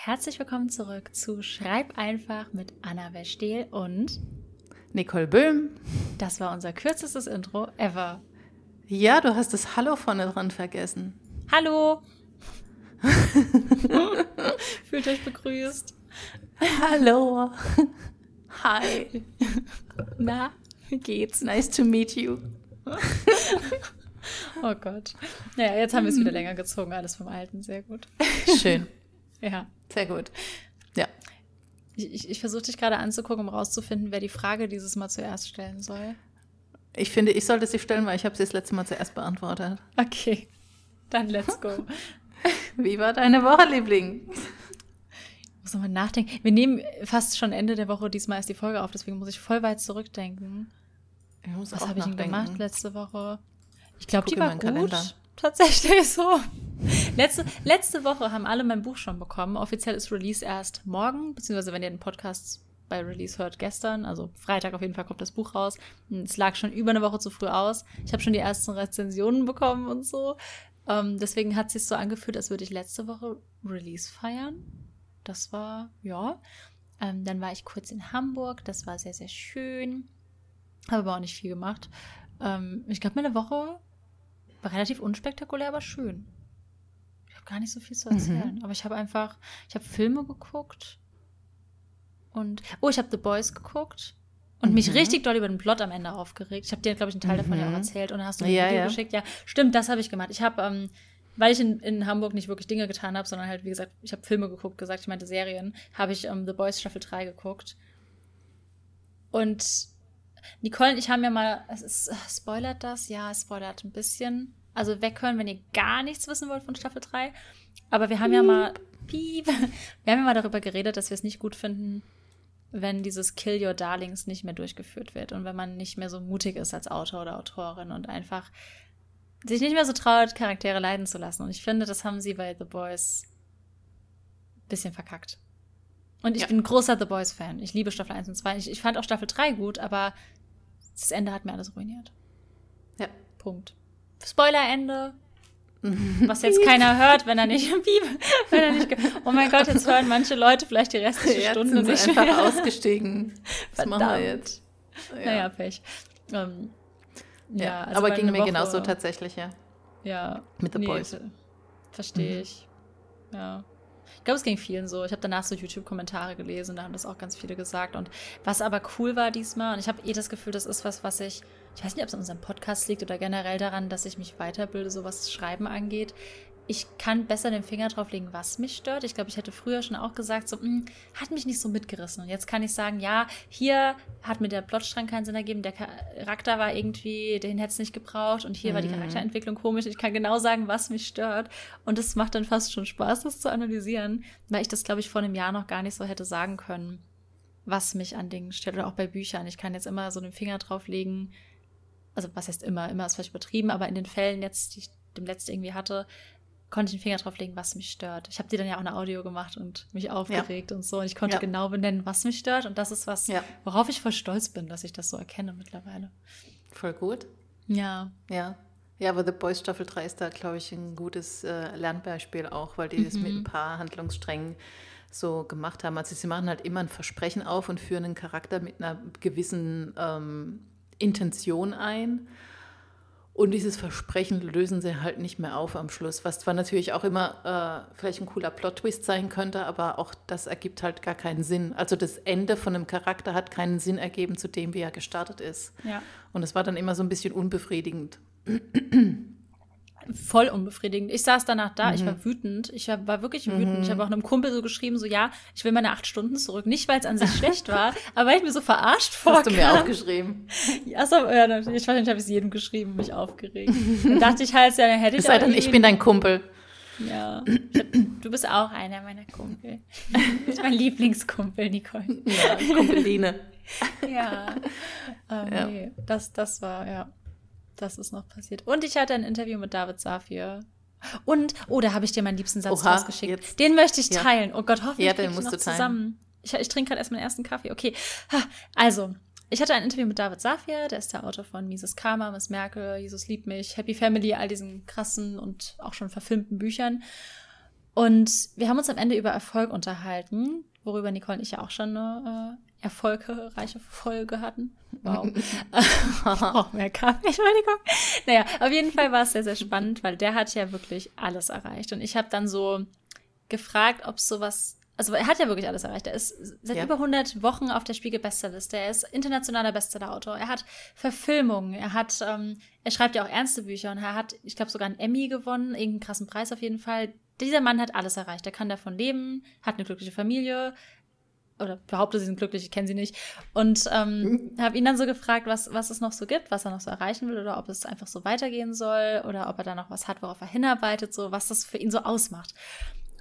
Herzlich willkommen zurück zu Schreib einfach mit Anna Westehl und Nicole Böhm. Das war unser kürzestes Intro ever. Ja, du hast das Hallo vorne dran vergessen. Hallo! Fühlt euch begrüßt. Hallo. Hi. Na, wie geht's? Nice to meet you. oh Gott. Naja, jetzt haben wir es wieder länger gezogen, alles vom Alten. Sehr gut. Schön. Ja. Sehr gut. Ja. Ich, ich, ich versuche dich gerade anzugucken, um rauszufinden, wer die Frage dieses Mal zuerst stellen soll. Ich finde, ich sollte sie stellen, weil ich habe sie das letzte Mal zuerst beantwortet. Okay, dann let's go. Wie war deine Woche, Liebling? Ich muss nochmal nachdenken. Wir nehmen fast schon Ende der Woche diesmal erst die Folge auf, deswegen muss ich voll weit zurückdenken. Was habe ich denn gemacht letzte Woche? Ich glaube, die war gut. Kalender. Tatsächlich so. Letzte, letzte Woche haben alle mein Buch schon bekommen. Offiziell ist Release erst morgen, beziehungsweise wenn ihr den Podcast bei Release hört, gestern. Also Freitag auf jeden Fall kommt das Buch raus. Es lag schon über eine Woche zu früh aus. Ich habe schon die ersten Rezensionen bekommen und so. Ähm, deswegen hat es sich so angefühlt, als würde ich letzte Woche Release feiern. Das war, ja. Ähm, dann war ich kurz in Hamburg. Das war sehr, sehr schön. Habe aber auch nicht viel gemacht. Ähm, ich glaube, meine Woche war relativ unspektakulär, aber schön. Ich habe gar nicht so viel zu erzählen. Mhm. Aber ich habe einfach, ich habe Filme geguckt. Und, oh, ich habe The Boys geguckt. Und mhm. mich richtig doll über den Plot am Ende aufgeregt. Ich habe dir, glaube ich, einen Teil davon ja auch mhm. erzählt. Und dann hast du mir ja, ein Video ja. geschickt. Ja, stimmt, das habe ich gemacht. Ich habe, ähm, weil ich in, in Hamburg nicht wirklich Dinge getan habe, sondern halt, wie gesagt, ich habe Filme geguckt, gesagt, ich meinte Serien, habe ich ähm, The Boys Staffel 3 geguckt. Und Nicole und ich haben ja mal, es ist, spoilert das? Ja, es spoilert ein bisschen. Also weghören, wenn ihr gar nichts wissen wollt von Staffel 3. Aber wir haben ja mal, piep, wir haben ja mal darüber geredet, dass wir es nicht gut finden, wenn dieses Kill Your Darlings nicht mehr durchgeführt wird und wenn man nicht mehr so mutig ist als Autor oder Autorin und einfach sich nicht mehr so traut, Charaktere leiden zu lassen. Und ich finde, das haben sie bei The Boys ein bisschen verkackt. Und ich ja. bin ein großer The Boys-Fan. Ich liebe Staffel 1 und 2. Ich, ich fand auch Staffel 3 gut, aber das Ende hat mir alles ruiniert. Ja. Punkt. Spoiler-Ende. Was jetzt keiner hört, wenn er nicht wenn er nicht. Oh mein Gott, jetzt hören manche Leute vielleicht die restliche jetzt Stunde sind nicht einfach mehr. ausgestiegen. Was Verdammt. machen wir jetzt? Ja. Naja, Pech. Ähm, ja, ja also aber ging mir Woche, genauso tatsächlich, ja. Ja. Mit The nee, Boys. Verstehe mhm. ich. Ja. Ich glaube, es ging vielen so. Ich habe danach so YouTube-Kommentare gelesen, da haben das auch ganz viele gesagt. Und was aber cool war diesmal, und ich habe eh das Gefühl, das ist was, was ich, ich weiß nicht, ob es an unserem Podcast liegt oder generell daran, dass ich mich weiterbilde, so was Schreiben angeht ich kann besser den Finger drauf legen, was mich stört. Ich glaube, ich hätte früher schon auch gesagt, so, mh, hm, hat mich nicht so mitgerissen. Und jetzt kann ich sagen, ja, hier hat mir der Plotstrang keinen Sinn ergeben, der Charakter war irgendwie, den hätte es nicht gebraucht und hier mhm. war die mhm. Charakterentwicklung komisch. Ich kann genau sagen, was mich stört. Und es macht dann fast schon Spaß, das zu analysieren, weil ich das, glaube ich, vor einem Jahr noch gar nicht so hätte sagen können, was mich an Dingen stört. Oder auch bei Büchern. Ich kann jetzt immer so den Finger drauf legen. Also, was heißt immer? Immer ist vielleicht übertrieben, aber in den Fällen jetzt, die ich dem letzten irgendwie hatte, konnte ich den Finger drauf legen, was mich stört. Ich habe dir dann ja auch eine Audio gemacht und mich aufgeregt ja. und so. Und ich konnte ja. genau benennen, was mich stört. Und das ist was, ja. worauf ich voll stolz bin, dass ich das so erkenne mittlerweile. Voll gut. Ja. Ja. Ja, aber The Boys Staffel 3 ist da, glaube ich, ein gutes äh, Lernbeispiel auch, weil die mhm. das mit ein paar Handlungssträngen so gemacht haben. Also sie machen halt immer ein Versprechen auf und führen einen Charakter mit einer gewissen ähm, Intention ein. Und dieses Versprechen lösen sie halt nicht mehr auf am Schluss, was zwar natürlich auch immer äh, vielleicht ein cooler Plot-Twist sein könnte, aber auch das ergibt halt gar keinen Sinn. Also das Ende von einem Charakter hat keinen Sinn ergeben zu dem, wie er gestartet ist. Ja. Und es war dann immer so ein bisschen unbefriedigend voll unbefriedigend. Ich saß danach da, mhm. ich war mhm. wütend. Ich war, war wirklich wütend. Mhm. Ich habe auch einem Kumpel so geschrieben, so ja, ich will meine acht Stunden zurück. Nicht, weil es an sich schlecht war, aber weil ich mir so verarscht vorkam. Hast du mir auch geschrieben? Ja, so, ja ich weiß nicht, habe ich es jedem geschrieben, mich aufgeregt. Dann dachte ich halt, ja, dann hätte ich Es sei denn, ich bin dein Kumpel. Ja, du bist auch einer meiner Kumpel. Du bist mein Lieblingskumpel, Nicole. Ja, Kumpeline. ja, ähm, ja. Nee, das, das war, ja das ist noch passiert. Und ich hatte ein Interview mit David Safir. Und, oh, da habe ich dir meinen liebsten Satz Oha, rausgeschickt. Jetzt. Den möchte ich teilen. Ja. Oh Gott, hoffentlich ja, den musst noch du zusammen. Ich, ich trinke gerade erst meinen ersten Kaffee. Okay, also, ich hatte ein Interview mit David Safir, der ist der Autor von Mises Karma, Miss Merkel, Jesus liebt mich, Happy Family, all diesen krassen und auch schon verfilmten Büchern. Und wir haben uns am Ende über Erfolg unterhalten, worüber Nicole und ich ja auch schon eine äh, erfolgreiche Folge hatten. Wow. ich brauche mehr Kaffee, Entschuldigung. Naja, auf jeden Fall war es sehr, sehr spannend, weil der hat ja wirklich alles erreicht. Und ich habe dann so gefragt, ob es sowas also er hat ja wirklich alles erreicht. Er ist seit ja. über 100 Wochen auf der Spiegel-Bestsellerliste. Er ist internationaler Bestsellerautor. Er hat Verfilmungen. Er hat, ähm, er schreibt ja auch ernste Bücher und er hat, ich glaube, sogar einen Emmy gewonnen, irgendeinen krassen Preis auf jeden Fall. Dieser Mann hat alles erreicht. Er kann davon leben, hat eine glückliche Familie, oder behaupte, sie sind glücklich, ich kenne sie nicht. Und ähm, mhm. habe ihn dann so gefragt, was, was es noch so gibt, was er noch so erreichen will oder ob es einfach so weitergehen soll oder ob er da noch was hat, worauf er hinarbeitet, so was das für ihn so ausmacht.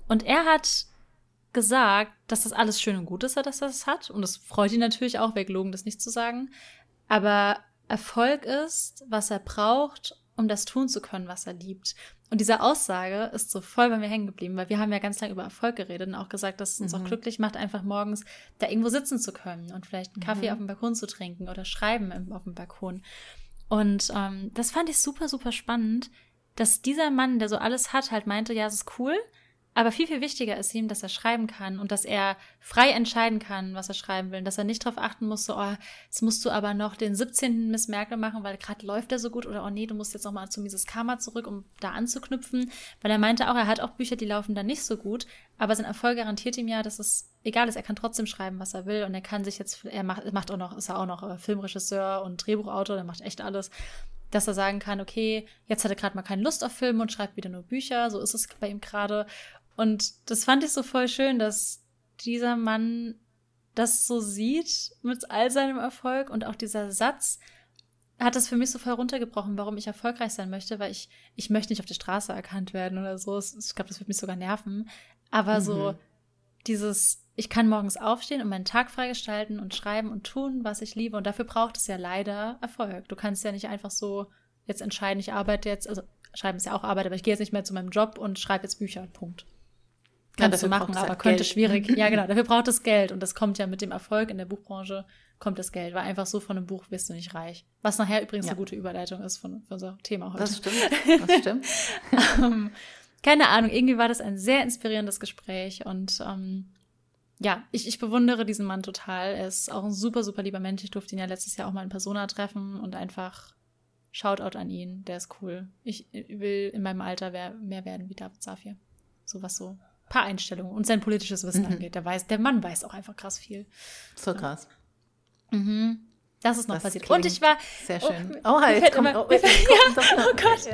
Und er hat gesagt, dass das alles schön und gut ist, dass er das hat. Und das freut ihn natürlich auch, wäre gelogen, das nicht zu sagen. Aber Erfolg ist, was er braucht, um das tun zu können, was er liebt. Und diese Aussage ist so voll bei mir hängen geblieben, weil wir haben ja ganz lange über Erfolg geredet und auch gesagt, dass es uns mhm. auch glücklich macht, einfach morgens da irgendwo sitzen zu können und vielleicht einen Kaffee mhm. auf dem Balkon zu trinken oder schreiben im, auf dem Balkon. Und ähm, das fand ich super, super spannend, dass dieser Mann, der so alles hat, halt meinte, ja, es ist cool, aber viel, viel wichtiger ist ihm, dass er schreiben kann und dass er frei entscheiden kann, was er schreiben will. Und dass er nicht darauf achten muss, so, oh, jetzt musst du aber noch den 17. Miss Merkel machen, weil gerade läuft er so gut. Oder, oh nee, du musst jetzt nochmal zu Mises Karma zurück, um da anzuknüpfen. Weil er meinte auch, er hat auch Bücher, die laufen da nicht so gut. Aber sein Erfolg garantiert ihm ja, dass es egal ist. Er kann trotzdem schreiben, was er will. Und er kann sich jetzt, er macht, macht auch noch, ist er auch noch äh, Filmregisseur und Drehbuchautor, der macht echt alles dass er sagen kann, okay, jetzt hat er gerade mal keine Lust auf Filme und schreibt wieder nur Bücher, so ist es bei ihm gerade. Und das fand ich so voll schön, dass dieser Mann das so sieht mit all seinem Erfolg und auch dieser Satz hat das für mich so voll runtergebrochen, warum ich erfolgreich sein möchte, weil ich, ich möchte nicht auf der Straße erkannt werden oder so. Ich glaube, das wird mich sogar nerven. Aber mhm. so dieses, ich kann morgens aufstehen und meinen Tag freigestalten und schreiben und tun, was ich liebe. Und dafür braucht es ja leider Erfolg. Du kannst ja nicht einfach so jetzt entscheiden, ich arbeite jetzt, also schreiben ist ja auch Arbeit, aber ich gehe jetzt nicht mehr zu meinem Job und schreibe jetzt Bücher. Punkt kannst ja, du machen, aber halt könnte Geld. schwierig. Ja, genau, dafür braucht es Geld und das kommt ja mit dem Erfolg in der Buchbranche kommt das Geld, weil einfach so von einem Buch wirst du nicht reich. Was nachher übrigens ja. eine gute Überleitung ist von, von unserem Thema heute. Das stimmt, das stimmt. um, ähm, keine Ahnung, irgendwie war das ein sehr inspirierendes Gespräch und ähm, ja, ich, ich bewundere diesen Mann total. Er ist auch ein super, super lieber Mensch. Ich durfte ihn ja letztes Jahr auch mal in Persona treffen und einfach Shoutout an ihn. Der ist cool. Ich will in meinem Alter mehr werden wie David Safir. So was so paar Einstellungen und sein politisches Wissen mhm. angeht. Der, weiß, der Mann weiß auch einfach krass viel. So krass. Mhm. Das ist noch das passiert. Und ich war. Sehr schön. Oh, oh halt. Immer, oh, ja, oh Gott.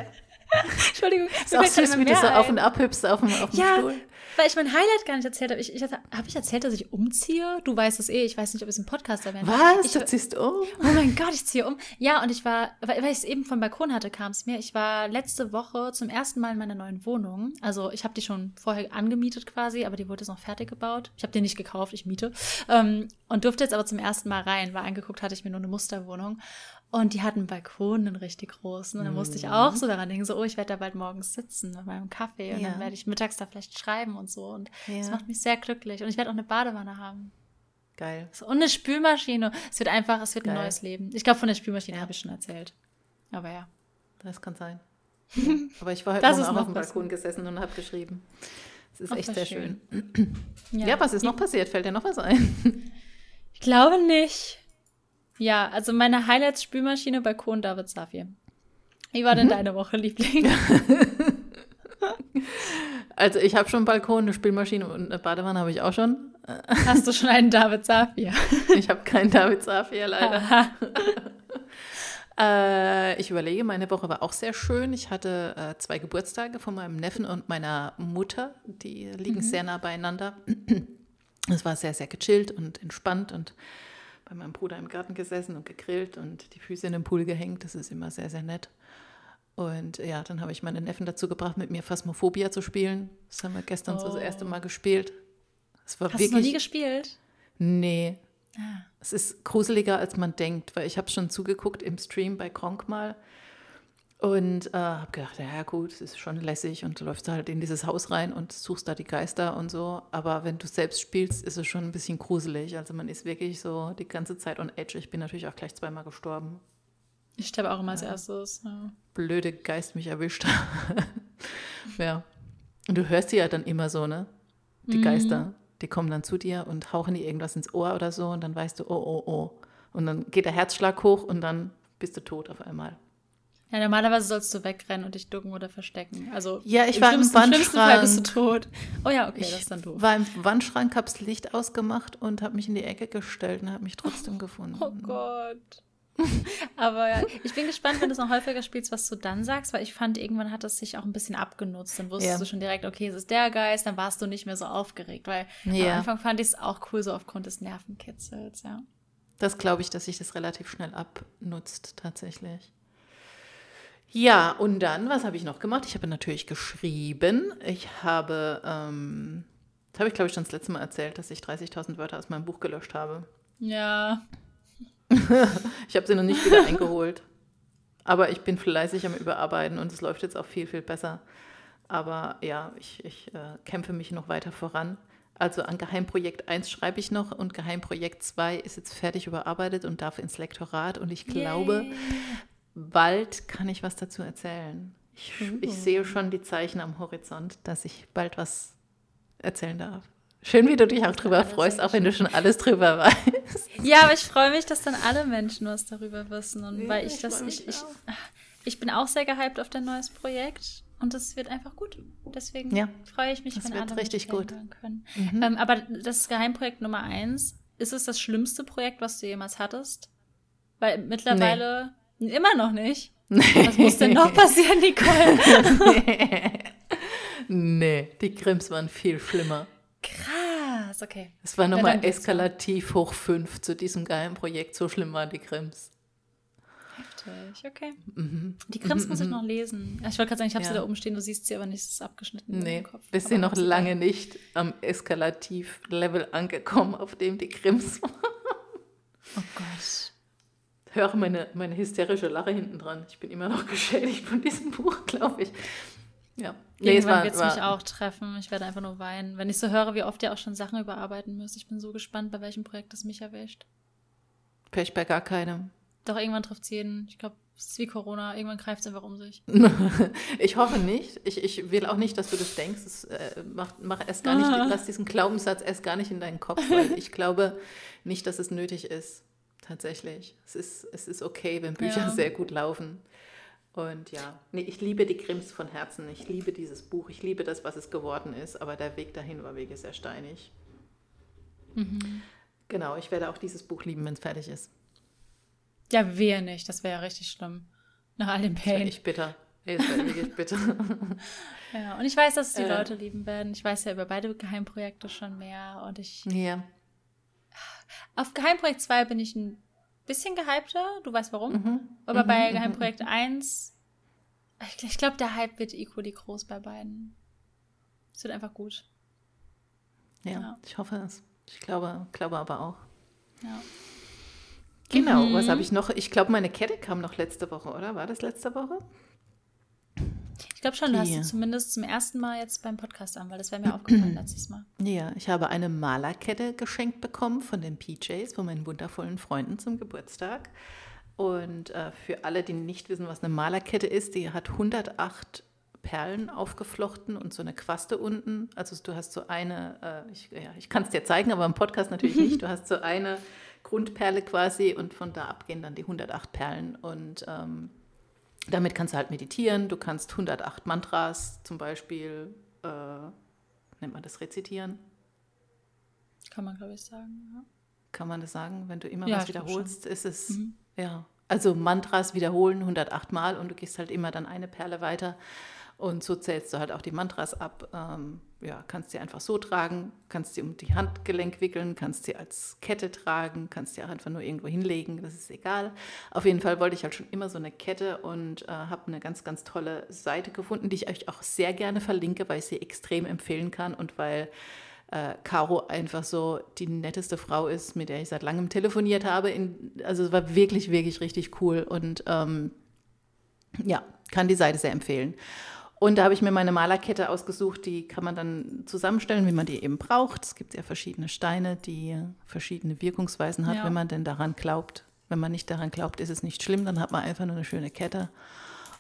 Entschuldigung. Ist auch süß, wie du so auf und ab hüpfst auf dem, auf dem ja, Stuhl. Weil ich mein Highlight gar nicht erzählt habe. Ich, ich habe ich erzählt, dass ich umziehe? Du weißt es eh. Ich weiß nicht, ob es im Podcast erwähnt Was? Ich, du ziehst um? Oh mein Gott, ich ziehe um. Ja, und ich war, weil, weil ich es eben vom Balkon hatte, kam es mir. Ich war letzte Woche zum ersten Mal in meiner neuen Wohnung. Also ich habe die schon vorher angemietet quasi, aber die wurde jetzt noch fertig gebaut. Ich habe die nicht gekauft, ich miete. Ähm, und durfte jetzt aber zum ersten Mal rein, weil angeguckt hatte ich mir nur eine Musterwohnung. Und die hatten einen Balkon, einen richtig großen. Und dann musste ich auch so daran denken, so, oh, ich werde da bald morgens sitzen mit meinem Kaffee und ja. dann werde ich mittags da vielleicht schreiben und so. Und ja. das macht mich sehr glücklich. Und ich werde auch eine Badewanne haben. Geil. So, und eine Spülmaschine. Es wird einfach, es wird Geil. ein neues Leben. Ich glaube, von der Spülmaschine ja. habe ich schon erzählt. Aber ja. Das kann sein. Aber ich war heute Morgen auch auf dem Balkon gesessen und habe geschrieben. Es ist Ach, echt sehr schön. schön. Ja. ja, was ist noch passiert? Fällt dir noch was ein? Ich glaube nicht. Ja, also meine Highlights-Spülmaschine, Balkon, David Safir. Wie war denn mhm. deine Woche, Liebling? also ich habe schon einen Balkon, eine Spülmaschine und eine Badewanne habe ich auch schon. Hast du schon einen David Safir? ich habe keinen David Safir, leider. äh, ich überlege, meine Woche war auch sehr schön. Ich hatte äh, zwei Geburtstage von meinem Neffen und meiner Mutter. Die liegen mhm. sehr nah beieinander. Es war sehr, sehr gechillt und entspannt und bei meinem Bruder im Garten gesessen und gegrillt und die Füße in den Pool gehängt. Das ist immer sehr, sehr nett. Und ja, dann habe ich meine Neffen dazu gebracht, mit mir Phasmophobia zu spielen. Das haben wir gestern oh. so das erste Mal gespielt. Das war Hast wirklich, du noch nie gespielt? Nee. Ah. Es ist gruseliger, als man denkt, weil ich habe schon zugeguckt im Stream bei Kronk mal. Und äh, habe gedacht, ja gut, es ist schon lässig und du läufst halt in dieses Haus rein und suchst da die Geister und so. Aber wenn du selbst spielst, ist es schon ein bisschen gruselig. Also man ist wirklich so die ganze Zeit on edge. Ich bin natürlich auch gleich zweimal gestorben. Ich sterbe auch immer als erstes. Ja. Blöde Geist mich erwischt. ja. Und du hörst sie ja dann immer so, ne? Die mhm. Geister, die kommen dann zu dir und hauchen dir irgendwas ins Ohr oder so und dann weißt du, oh, oh, oh. Und dann geht der Herzschlag hoch und dann bist du tot auf einmal. Ja, normalerweise sollst du wegrennen und dich ducken oder verstecken. Also ja, ich war im Wandschrank. Im Fall bist du tot. Oh ja, okay, ich das ist dann doof. war im Wandschrank, hab's Licht ausgemacht und habe mich in die Ecke gestellt und habe mich trotzdem gefunden. Oh Gott. Aber ja, ich bin gespannt, wenn du es noch häufiger spielst, was du dann sagst, weil ich fand, irgendwann hat es sich auch ein bisschen abgenutzt. Dann wusstest ja. du schon direkt, okay, es ist der Geist, dann warst du nicht mehr so aufgeregt, weil ja. am Anfang fand ich es auch cool, so aufgrund des Nervenkitzels, ja. Das glaube ich, dass sich das relativ schnell abnutzt, tatsächlich. Ja, und dann, was habe ich noch gemacht? Ich habe natürlich geschrieben. Ich habe, ähm, das habe ich glaube ich schon das letzte Mal erzählt, dass ich 30.000 Wörter aus meinem Buch gelöscht habe. Ja. ich habe sie noch nicht wieder eingeholt. Aber ich bin fleißig am Überarbeiten und es läuft jetzt auch viel, viel besser. Aber ja, ich, ich äh, kämpfe mich noch weiter voran. Also an Geheimprojekt 1 schreibe ich noch und Geheimprojekt 2 ist jetzt fertig überarbeitet und darf ins Lektorat. Und ich glaube, Yay. Bald kann ich was dazu erzählen. Ich, uh. ich sehe schon die Zeichen am Horizont, dass ich bald was erzählen darf. Schön, wie du dich auch drüber freust, auch wenn du schon alles drüber weißt. Ja, aber ich freue mich, dass dann alle Menschen was darüber wissen. Und ja, weil ich, ich das, ich, ich, ich bin auch sehr gehypt auf dein neues Projekt und es wird einfach gut. Deswegen ja, freue ich mich, das wenn alle richtig gut. können. Mhm. Ähm, aber das Geheimprojekt Nummer eins, ist es das schlimmste Projekt, was du jemals hattest? Weil mittlerweile nee. Immer noch nicht. Nee. Was muss denn noch passieren, Nicole? nee. nee, die Krims waren viel schlimmer. Krass, okay. Es war nochmal eskalativ hoch fünf zu diesem geilen Projekt. So schlimm waren die Krims. Heftig, okay. Mhm. Die Krims mhm, muss ich mhm. noch lesen. Ich wollte gerade sagen, ich habe ja. sie da oben stehen, du siehst sie aber nicht, es ist abgeschnitten. Nee, im Kopf. wir sind noch lange nicht am Eskalativ-Level angekommen, auf dem die Krims waren. Oh Gott. Höre meine, meine hysterische Lache hinten dran. Ich bin immer noch geschädigt von diesem Buch, glaube ich. Ja. Nee, Irgendwann wird es mich auch treffen. Ich werde einfach nur weinen. Wenn ich so höre, wie oft ihr auch schon Sachen überarbeiten müsst. Ich bin so gespannt, bei welchem Projekt es mich erwischt. Vielleicht bei gar keinem. Doch, irgendwann trifft es jeden. Ich glaube, es ist wie Corona. Irgendwann greift es einfach um sich. ich hoffe nicht. Ich, ich will auch nicht, dass du das denkst. Das, äh, mach, mach erst gar nicht, lass diesen Glaubenssatz erst gar nicht in deinen Kopf, weil ich glaube nicht, dass es nötig ist. Tatsächlich. Es ist, es ist okay, wenn Bücher ja. sehr gut laufen. Und ja, nee, ich liebe die Krims von Herzen. Ich liebe dieses Buch. Ich liebe das, was es geworden ist. Aber der Weg dahin war wirklich sehr steinig. Mhm. Genau, ich werde auch dieses Buch lieben, wenn es fertig ist. Ja, wir nicht. Das wäre ja richtig schlimm. Nach all dem Pain. Ich bitter. Nee, das wäre wirklich bitter. ja, und ich weiß, dass die äh, Leute lieben werden. Ich weiß ja über beide Geheimprojekte schon mehr. Und ich. Ja. Auf Geheimprojekt 2 bin ich ein bisschen gehypter. Du weißt warum. Mhm. Aber mhm, bei mhm, Geheimprojekt mhm. 1, ich, ich glaube, der Hype wird equally groß bei beiden. Es wird einfach gut. Ja, ja. ich hoffe es. Ich glaube, glaube aber auch. Ja. Genau, mhm. was habe ich noch? Ich glaube, meine Kette kam noch letzte Woche, oder? War das letzte Woche? Ich glaube schon, du hast du zumindest zum ersten Mal jetzt beim Podcast an, weil das wäre mir aufgefallen letztes Mal. Ja, ich habe eine Malerkette geschenkt bekommen von den PJs, von meinen wundervollen Freunden zum Geburtstag. Und äh, für alle, die nicht wissen, was eine Malerkette ist, die hat 108 Perlen aufgeflochten und so eine Quaste unten. Also du hast so eine, äh, ich, ja, ich kann es dir zeigen, aber im Podcast natürlich nicht. Du hast so eine Grundperle quasi und von da ab gehen dann die 108 Perlen. Und ähm, damit kannst du halt meditieren. Du kannst 108 Mantras zum Beispiel, äh, nennt man das rezitieren? Kann man, glaube ich, sagen. Ja. Kann man das sagen? Wenn du immer ja, was wiederholst, ist es, mhm. ja. Also Mantras wiederholen 108 Mal und du gehst halt immer dann eine Perle weiter. Und so zählst du halt auch die Mantras ab. Ähm, ja, kannst sie einfach so tragen, kannst sie um die Handgelenk wickeln, kannst sie als Kette tragen, kannst sie auch einfach nur irgendwo hinlegen, das ist egal. Auf jeden Fall wollte ich halt schon immer so eine Kette und äh, habe eine ganz, ganz tolle Seite gefunden, die ich euch auch sehr gerne verlinke, weil ich sie extrem empfehlen kann und weil äh, Caro einfach so die netteste Frau ist, mit der ich seit langem telefoniert habe. In, also es war wirklich, wirklich richtig cool und ähm, ja, kann die Seite sehr empfehlen. Und da habe ich mir meine Malerkette ausgesucht, die kann man dann zusammenstellen, wie man die eben braucht. Es gibt ja verschiedene Steine, die verschiedene Wirkungsweisen hat, ja. wenn man denn daran glaubt. Wenn man nicht daran glaubt, ist es nicht schlimm, dann hat man einfach nur eine schöne Kette.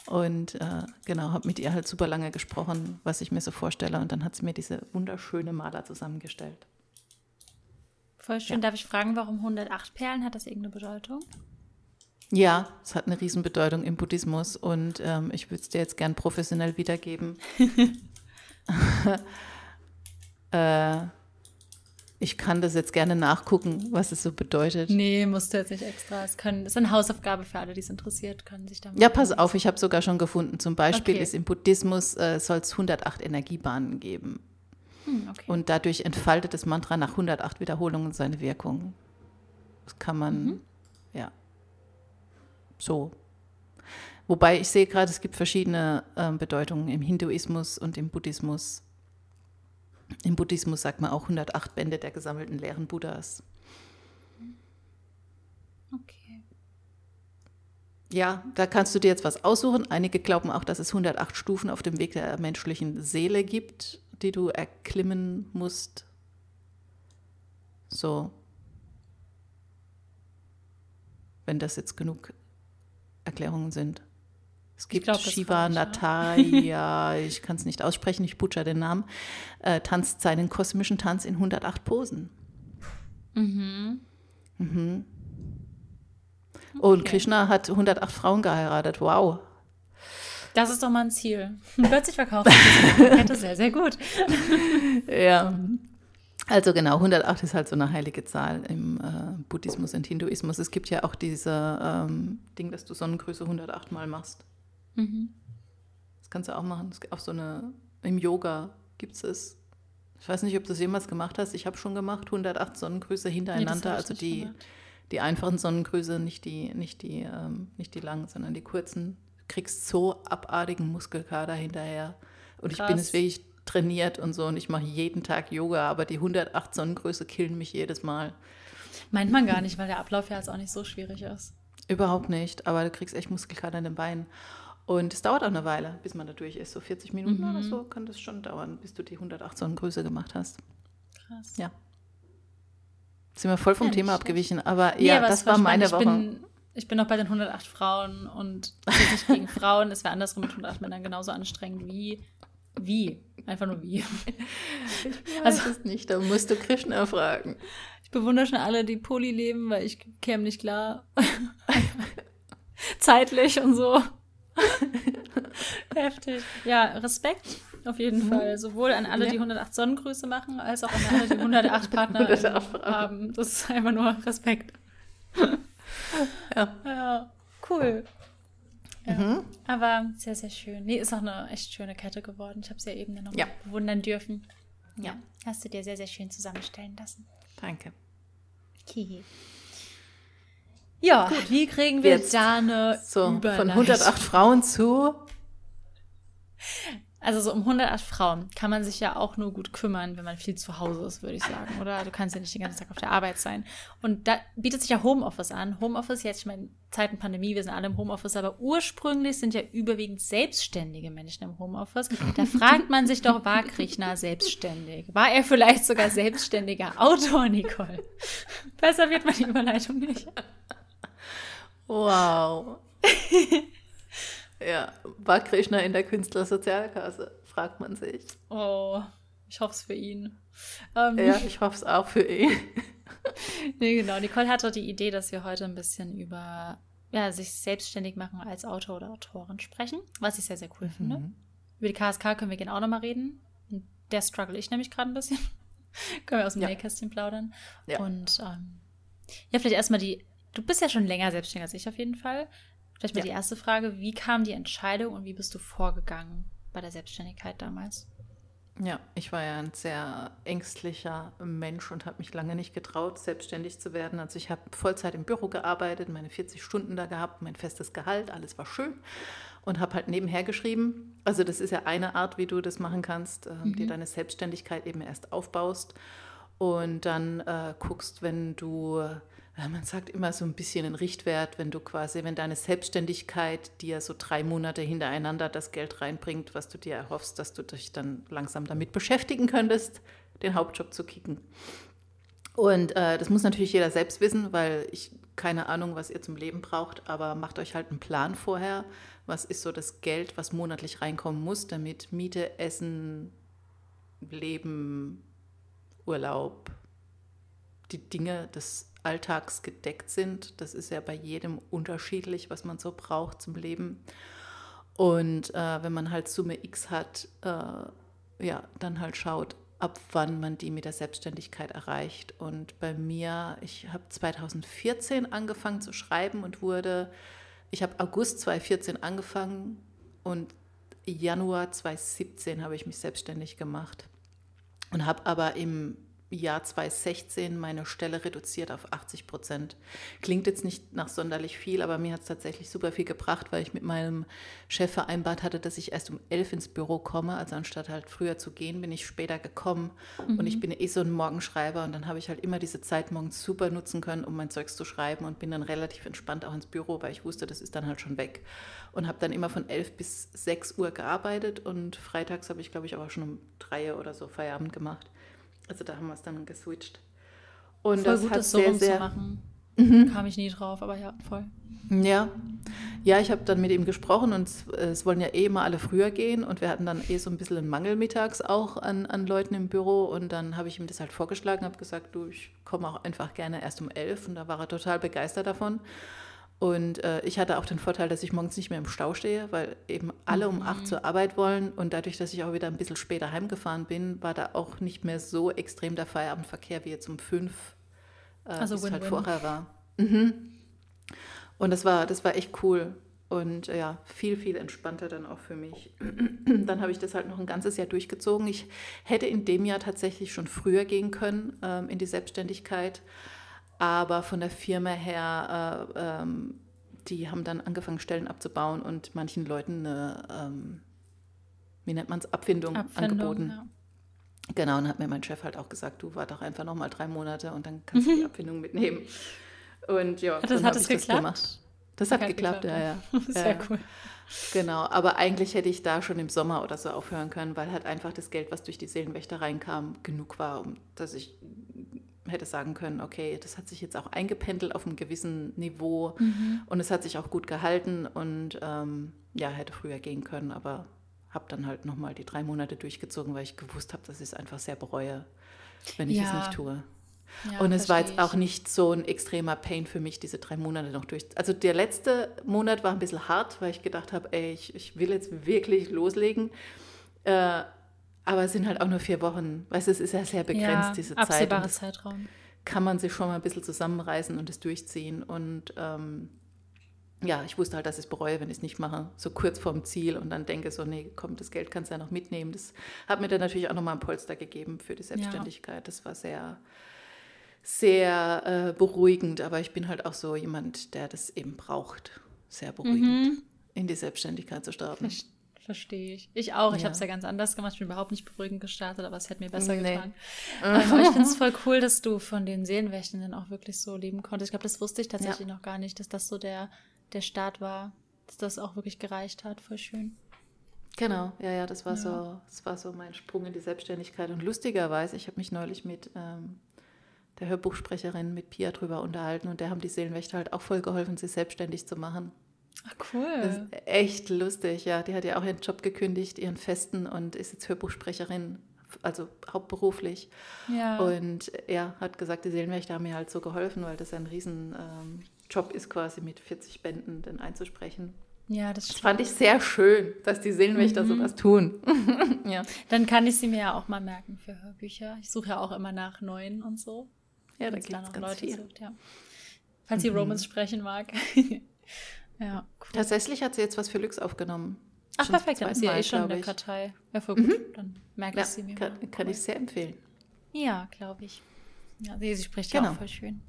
Und äh, genau, habe mit ihr halt super lange gesprochen, was ich mir so vorstelle. Und dann hat sie mir diese wunderschöne Maler zusammengestellt. Voll schön. Ja. Darf ich fragen, warum 108 Perlen? Hat das irgendeine Bedeutung? Ja, es hat eine Riesenbedeutung im Buddhismus und ähm, ich würde es dir jetzt gern professionell wiedergeben. äh, ich kann das jetzt gerne nachgucken, was es so bedeutet. Nee, musst du jetzt nicht extra. Es können, ist eine Hausaufgabe für alle, die es interessiert, können sich damit. Ja, pass auf, ich habe sogar schon gefunden. Zum Beispiel okay. ist im Buddhismus äh, soll es 108 Energiebahnen geben. Hm, okay. Und dadurch entfaltet das Mantra nach 108 Wiederholungen seine Wirkung. Das kann man, mhm. So. Wobei ich sehe gerade, es gibt verschiedene äh, Bedeutungen im Hinduismus und im Buddhismus. Im Buddhismus sagt man auch 108 Bände der gesammelten Lehren Buddhas. Okay. Ja, da kannst du dir jetzt was aussuchen. Einige glauben auch, dass es 108 Stufen auf dem Weg der menschlichen Seele gibt, die du erklimmen musst. So. Wenn das jetzt genug Erklärungen sind. Es gibt glaub, Shiva Natalia, ich kann es nicht aussprechen, ich butcher den Namen, äh, tanzt seinen kosmischen Tanz in 108 Posen. Mhm. Mhm. Okay. Und Krishna hat 108 Frauen geheiratet. Wow. Das ist doch mal ein Ziel. Plötzlich verkauft sich das sehr, sehr gut. ja. Also genau, 108 ist halt so eine heilige Zahl im äh, Buddhismus und Hinduismus. Es gibt ja auch dieses ähm, Ding, dass du Sonnengröße 108 mal machst. Mhm. Das kannst du auch machen. Auf so eine, Im Yoga gibt es es. Ich weiß nicht, ob du das jemals gemacht hast. Ich habe schon gemacht, 108 Sonnengrüße hintereinander. Nee, also die, die einfachen Sonnengrüße, nicht die, nicht, die, ähm, nicht die langen, sondern die kurzen. Du kriegst so abartigen Muskelkater hinterher. Und Krass. ich bin es wirklich trainiert und so und ich mache jeden Tag Yoga, aber die 108 Sonnengröße killen mich jedes Mal. Meint man gar nicht, weil der Ablauf ja jetzt auch nicht so schwierig ist. Überhaupt nicht, aber du kriegst echt Muskelkater in den Beinen. Und es dauert auch eine Weile, bis man da durch ist. So 40 Minuten mhm. oder so kann das schon dauern, bis du die 108 Sonnengröße gemacht hast. Krass. Ja. Sind wir voll vom ja, Thema abgewichen, aber ja, ja das war meine Woche. Bin, ich bin noch bei den 108 Frauen und gegen Frauen. Es wäre andersrum mit 108 Männern genauso anstrengend wie wie? Einfach nur wie. Ich weiß also, es nicht, da musst du Krishna fragen. Ich bewundere schon alle, die Poly leben, weil ich käme nicht klar. Zeitlich und so. Heftig. Ja, Respekt auf jeden mhm. Fall. Sowohl an alle, die 108 Sonnengrüße machen, als auch an alle, die 108 Partner haben. Das ist einfach nur Respekt. Ja. Ja, cool. Ja. Mhm. Aber sehr, sehr schön. Nee, ist auch eine echt schöne Kette geworden. Ich habe sie ja eben noch ja. bewundern dürfen. Ja. Hast du dir sehr, sehr schön zusammenstellen lassen. Danke. Okay. Ja, Gut. wie kriegen wir Jetzt da eine so, Von 108 Frauen zu also so um 108 Frauen kann man sich ja auch nur gut kümmern, wenn man viel zu Hause ist, würde ich sagen. Oder du kannst ja nicht den ganzen Tag auf der Arbeit sein. Und da bietet sich ja Homeoffice an. Homeoffice, jetzt, ich meine, Zeiten Pandemie, wir sind alle im Homeoffice, aber ursprünglich sind ja überwiegend selbstständige Menschen im Homeoffice. Da fragt man sich doch, war Krishna selbstständig? War er vielleicht sogar selbstständiger Autor, Nicole? Besser wird man die Überleitung nicht. Wow. Ja, war Krishna in der Künstlersozialkasse, fragt man sich. Oh, ich hoffe es für ihn. Ähm, ja, ich hoffe es auch für ihn. nee, genau. Nicole hatte die Idee, dass wir heute ein bisschen über ja, sich selbstständig machen als Autor oder Autorin sprechen, was ich sehr, sehr cool mhm. finde. Über die KSK können wir gerne auch nochmal reden. Der struggle ich nämlich gerade ein bisschen. können wir aus dem ja. Nähkästchen plaudern. Ja. Und ähm, ja, vielleicht erstmal die, du bist ja schon länger selbstständig als ich auf jeden Fall. Vielleicht mal ja. die erste Frage, wie kam die Entscheidung und wie bist du vorgegangen bei der Selbstständigkeit damals? Ja, ich war ja ein sehr ängstlicher Mensch und habe mich lange nicht getraut, selbstständig zu werden. Also ich habe Vollzeit im Büro gearbeitet, meine 40 Stunden da gehabt, mein festes Gehalt, alles war schön und habe halt nebenher geschrieben. Also das ist ja eine Art, wie du das machen kannst, äh, mhm. dir deine Selbstständigkeit eben erst aufbaust und dann äh, guckst, wenn du man sagt immer so ein bisschen einen Richtwert, wenn du quasi, wenn deine Selbstständigkeit dir so drei Monate hintereinander das Geld reinbringt, was du dir erhoffst, dass du dich dann langsam damit beschäftigen könntest, den Hauptjob zu kicken. Und äh, das muss natürlich jeder selbst wissen, weil ich keine Ahnung, was ihr zum Leben braucht, aber macht euch halt einen Plan vorher. Was ist so das Geld, was monatlich reinkommen muss, damit Miete, Essen, Leben, Urlaub, die Dinge des Alltags gedeckt sind. Das ist ja bei jedem unterschiedlich, was man so braucht zum Leben. Und äh, wenn man halt Summe X hat, äh, ja, dann halt schaut, ab wann man die mit der Selbstständigkeit erreicht. Und bei mir, ich habe 2014 angefangen zu schreiben und wurde, ich habe August 2014 angefangen und Januar 2017 habe ich mich selbstständig gemacht und habe aber im Jahr 2016 meine Stelle reduziert auf 80 Prozent. Klingt jetzt nicht nach sonderlich viel, aber mir hat es tatsächlich super viel gebracht, weil ich mit meinem Chef vereinbart hatte, dass ich erst um elf ins Büro komme. Also anstatt halt früher zu gehen, bin ich später gekommen. Mhm. Und ich bin eh so ein Morgenschreiber und dann habe ich halt immer diese Zeit morgens super nutzen können, um mein Zeugs zu schreiben und bin dann relativ entspannt auch ins Büro, weil ich wusste, das ist dann halt schon weg. Und habe dann immer von elf bis sechs Uhr gearbeitet und freitags habe ich, glaube ich, auch schon um drei oder so Feierabend gemacht. Also da haben wir es dann geswitcht. Und voll das gut, hat das so sehr, sehr, machen. Mhm. Kam ich nie drauf, aber ja, voll. Ja, ja, ich habe dann mit ihm gesprochen und es, es, wollen ja eh immer alle früher gehen und wir hatten dann eh so ein bisschen einen Mangel mittags auch an, an Leuten im Büro und dann habe ich ihm das halt vorgeschlagen, habe gesagt, du, ich komme auch einfach gerne erst um elf und da war er total begeistert davon. Und äh, ich hatte auch den Vorteil, dass ich morgens nicht mehr im Stau stehe, weil eben alle um acht mhm. zur Arbeit wollen. Und dadurch, dass ich auch wieder ein bisschen später heimgefahren bin, war da auch nicht mehr so extrem der Feierabendverkehr wie jetzt um fünf, äh, also wie es halt vorher war. Mhm. Und das war, das war echt cool. Und äh, ja, viel, viel entspannter dann auch für mich. dann habe ich das halt noch ein ganzes Jahr durchgezogen. Ich hätte in dem Jahr tatsächlich schon früher gehen können ähm, in die Selbstständigkeit. Aber von der Firma her, äh, ähm, die haben dann angefangen, Stellen abzubauen und manchen Leuten eine, ähm, wie nennt man es, Abfindung, Abfindung, angeboten. Ja. Genau, und hat mir mein Chef halt auch gesagt, du war doch einfach noch mal drei Monate und dann kannst du die Abfindung mitnehmen. Und ja, hat das, hat das geklappt? Das, gemacht. das hat geklappt, geklappt, ja, ja. Sehr ja. cool. Genau, aber eigentlich hätte ich da schon im Sommer oder so aufhören können, weil halt einfach das Geld, was durch die Seelenwächter reinkam, genug war, um dass ich hätte sagen können, okay, das hat sich jetzt auch eingependelt auf einem gewissen Niveau mhm. und es hat sich auch gut gehalten und ähm, ja, hätte früher gehen können, aber habe dann halt nochmal die drei Monate durchgezogen, weil ich gewusst habe, dass ich es einfach sehr bereue, wenn ich ja. es nicht tue. Ja, und es war jetzt auch nicht so ein extremer Pain für mich, diese drei Monate noch durch. Also der letzte Monat war ein bisschen hart, weil ich gedacht habe, ey, ich, ich will jetzt wirklich loslegen. Äh, aber es sind halt auch nur vier Wochen. Weißt du, es ist ja sehr begrenzt, ja, diese Zeit. Absehbarer Zeitraum. Kann man sich schon mal ein bisschen zusammenreißen und es durchziehen. Und ähm, ja, ich wusste halt, dass ich es bereue, wenn ich es nicht mache. So kurz vorm Ziel und dann denke so, nee, komm, das Geld kannst du ja noch mitnehmen. Das hat mir dann natürlich auch nochmal ein Polster gegeben für die Selbstständigkeit. Ja. Das war sehr, sehr äh, beruhigend. Aber ich bin halt auch so jemand, der das eben braucht. Sehr beruhigend, mhm. in die Selbstständigkeit zu starten. Verstehe. Verstehe ich. Ich auch. Ich ja. habe es ja ganz anders gemacht. Ich bin überhaupt nicht beruhigend gestartet, aber es hätte mir besser nee. getan. Ähm, aber ich finde es voll cool, dass du von den Seelenwächten dann auch wirklich so leben konntest. Ich glaube, das wusste ich tatsächlich ja. noch gar nicht, dass das so der, der Start war, dass das auch wirklich gereicht hat. Voll schön. Genau, ja, ja, das war ja. so, das war so mein Sprung in die Selbstständigkeit. Und lustigerweise, ich habe mich neulich mit ähm, der Hörbuchsprecherin, mit Pia drüber unterhalten und der haben die Seelenwächter halt auch voll geholfen, sich selbstständig zu machen. Ach, cool. Das ist echt lustig, ja. Die hat ja auch ihren Job gekündigt, ihren festen und ist jetzt Hörbuchsprecherin, also hauptberuflich. Ja. Und er hat gesagt, die Seelenwächter haben mir halt so geholfen, weil das ein riesen ähm, Job ist, quasi mit 40 Bänden dann einzusprechen. Ja, das, das fand ich sehr schön, dass die Seelenwächter mhm. sowas tun. ja. Dann kann ich sie mir ja auch mal merken für Hörbücher. Ich suche ja auch immer nach neuen und so. Ja, da gibt es ganz Leute viel. Sucht, ja. Falls sie mhm. Romans sprechen mag. Ja, cool. Tatsächlich hat sie jetzt was für Lux aufgenommen. Ach, schon perfekt, dann ist sie ja eh schon in der Kartei. Ja, voll gut. Mhm. Dann merke ich ja, sie mir kann, mal. Kann ich sehr empfehlen. Ja, glaube ich. Ja, sie, sie spricht genau. ja auch voll schön.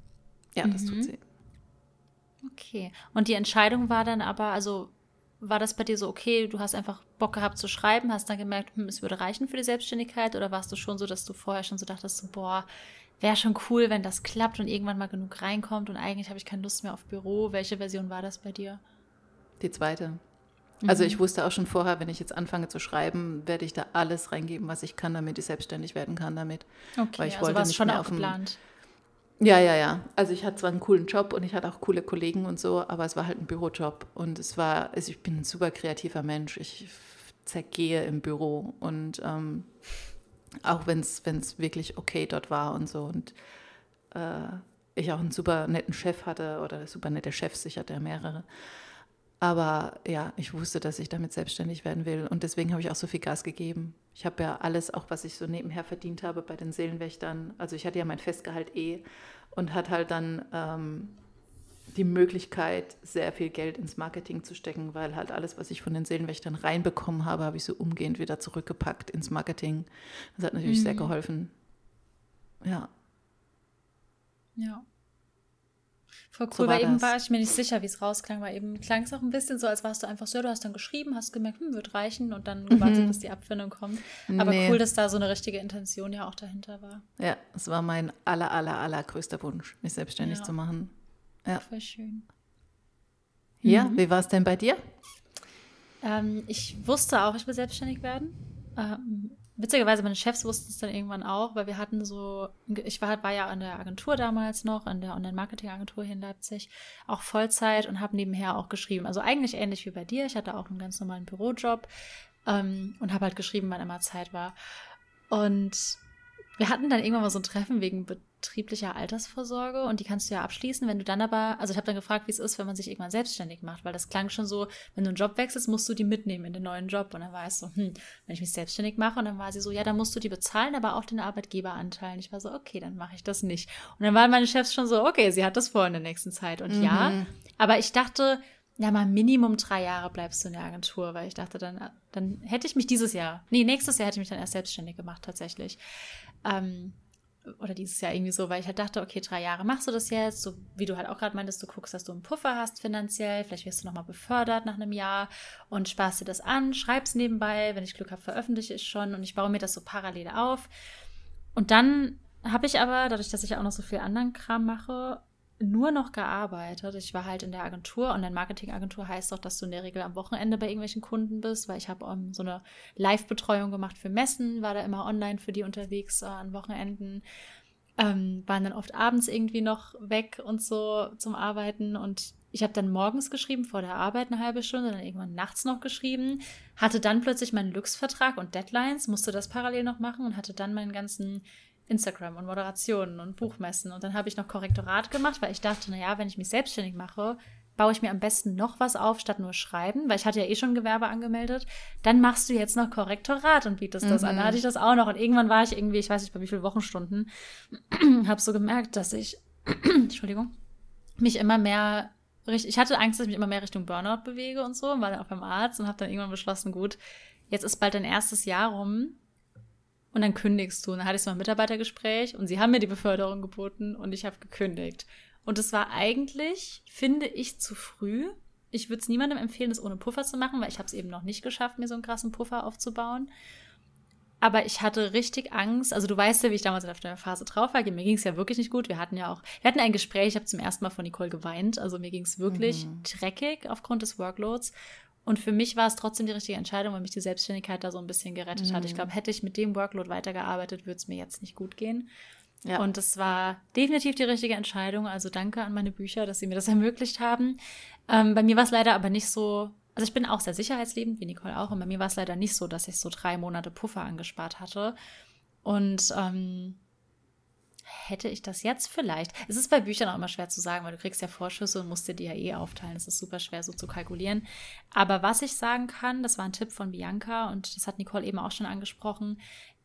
Ja, mhm. das tut mhm. sie. Okay. Und die Entscheidung war dann aber, also war das bei dir so, okay, du hast einfach Bock gehabt zu schreiben, hast dann gemerkt, hm, es würde reichen für die Selbstständigkeit oder warst du schon so, dass du vorher schon so dachtest, so, boah, wäre schon cool, wenn das klappt und irgendwann mal genug reinkommt und eigentlich habe ich keine Lust mehr auf Büro. Welche Version war das bei dir? Die zweite. Mhm. Also ich wusste auch schon vorher, wenn ich jetzt anfange zu schreiben, werde ich da alles reingeben, was ich kann, damit ich selbstständig werden kann damit. Okay, Weil ich also wollte nicht schon mehr auch auf dem, geplant. Ja, ja, ja. Also ich hatte zwar einen coolen Job und ich hatte auch coole Kollegen und so, aber es war halt ein Bürojob und es war, also ich bin ein super kreativer Mensch. Ich zergehe im Büro und ähm, auch wenn es wirklich okay dort war und so und äh, ich auch einen super netten Chef hatte oder super nette Chefs, ich hatte ja mehrere. Aber ja, ich wusste, dass ich damit selbstständig werden will und deswegen habe ich auch so viel Gas gegeben. Ich habe ja alles, auch was ich so nebenher verdient habe bei den Seelenwächtern, also ich hatte ja mein Festgehalt eh und hatte halt dann ähm, die Möglichkeit, sehr viel Geld ins Marketing zu stecken, weil halt alles, was ich von den Seelenwächtern reinbekommen habe, habe ich so umgehend wieder zurückgepackt ins Marketing. Das hat natürlich mhm. sehr geholfen. Ja. Ja. Voll cool, so weil eben war ich mir nicht sicher, wie es rausklang, weil eben klang es auch ein bisschen so, als warst du einfach so, du hast dann geschrieben, hast gemerkt, hm, wird reichen und dann gewartet, mhm. bis die Abfindung kommt. Aber nee. cool, dass da so eine richtige Intention ja auch dahinter war. Ja, es war mein aller, aller, allergrößter Wunsch, mich selbstständig ja. zu machen. Ja. Voll schön. Ja, mhm. wie war es denn bei dir? Ähm, ich wusste auch, ich will selbstständig werden. Ähm, witzigerweise, meine Chefs wussten es dann irgendwann auch, weil wir hatten so, ich war, war ja in der Agentur damals noch, in der Online-Marketing-Agentur hier in Leipzig, auch Vollzeit und habe nebenher auch geschrieben. Also eigentlich ähnlich wie bei dir. Ich hatte auch einen ganz normalen Bürojob ähm, und habe halt geschrieben, wann immer Zeit war. Und wir hatten dann irgendwann mal so ein Treffen wegen betrieblicher Altersvorsorge und die kannst du ja abschließen, wenn du dann aber, also ich habe dann gefragt, wie es ist, wenn man sich irgendwann selbstständig macht, weil das klang schon so, wenn du einen Job wechselst, musst du die mitnehmen in den neuen Job und dann war es so, hm, wenn ich mich selbstständig mache und dann war sie so, ja, dann musst du die bezahlen, aber auch den Arbeitgeberanteil. Und ich war so, okay, dann mache ich das nicht. Und dann waren meine Chefs schon so, okay, sie hat das vor in der nächsten Zeit und mhm. ja, aber ich dachte, ja, mal Minimum drei Jahre bleibst du in der Agentur, weil ich dachte, dann, dann hätte ich mich dieses Jahr, nee, nächstes Jahr hätte ich mich dann erst selbstständig gemacht, tatsächlich. Ähm, oder dieses Jahr irgendwie so, weil ich halt dachte, okay, drei Jahre machst du das jetzt, so wie du halt auch gerade meintest, du guckst, dass du einen Puffer hast finanziell, vielleicht wirst du nochmal befördert nach einem Jahr und sparst dir das an, schreibst nebenbei, wenn ich Glück habe, veröffentliche ich schon und ich baue mir das so parallel auf. Und dann habe ich aber, dadurch, dass ich auch noch so viel anderen Kram mache, nur noch gearbeitet. Ich war halt in der Agentur und eine Marketingagentur heißt auch, dass du in der Regel am Wochenende bei irgendwelchen Kunden bist, weil ich habe um, ähm, so eine Live-Betreuung gemacht für Messen, war da immer online für die unterwegs äh, an Wochenenden. Ähm, waren dann oft abends irgendwie noch weg und so zum Arbeiten und ich habe dann morgens geschrieben, vor der Arbeit eine halbe Stunde, dann irgendwann nachts noch geschrieben, hatte dann plötzlich meinen Lux-Vertrag und Deadlines, musste das parallel noch machen und hatte dann meinen ganzen Instagram und Moderationen und Buchmessen. Und dann habe ich noch Korrektorat gemacht, weil ich dachte, naja, wenn ich mich selbstständig mache, baue ich mir am besten noch was auf, statt nur schreiben, weil ich hatte ja eh schon Gewerbe angemeldet. Dann machst du jetzt noch Korrektorat und bietest mhm. das an. Da hatte ich das auch noch. Und irgendwann war ich irgendwie, ich weiß nicht bei wie vielen Wochenstunden, habe so gemerkt, dass ich, Entschuldigung, mich immer mehr ich hatte Angst, dass ich mich immer mehr Richtung Burnout bewege und so, und war dann auch beim Arzt und habe dann irgendwann beschlossen, gut, jetzt ist bald dein erstes Jahr rum und dann kündigst du. Und dann hatte ich so ein Mitarbeitergespräch und sie haben mir die Beförderung geboten und ich habe gekündigt. Und es war eigentlich, finde ich, zu früh. Ich würde es niemandem empfehlen, das ohne Puffer zu machen, weil ich habe es eben noch nicht geschafft, mir so einen krassen Puffer aufzubauen. Aber ich hatte richtig Angst. Also du weißt ja, wie ich damals in der Phase drauf war. Mir ging es ja wirklich nicht gut. Wir hatten ja auch, wir hatten ein Gespräch, ich habe zum ersten Mal von Nicole geweint. Also mir ging es wirklich mhm. dreckig aufgrund des Workloads. Und für mich war es trotzdem die richtige Entscheidung, weil mich die Selbstständigkeit da so ein bisschen gerettet mhm. hat. Ich mhm. glaube, hätte ich mit dem Workload weitergearbeitet, würde es mir jetzt nicht gut gehen. Ja. Und es war definitiv die richtige Entscheidung. Also danke an meine Bücher, dass sie mir das ermöglicht haben. Ähm, bei mir war es leider aber nicht so. Also ich bin auch sehr sicherheitsliebend, wie Nicole auch. Und bei mir war es leider nicht so, dass ich so drei Monate Puffer angespart hatte. Und ähm, hätte ich das jetzt vielleicht? Es ist bei Büchern auch immer schwer zu sagen, weil du kriegst ja Vorschüsse und musst dir die ja eh aufteilen. Es ist super schwer so zu kalkulieren. Aber was ich sagen kann, das war ein Tipp von Bianca und das hat Nicole eben auch schon angesprochen,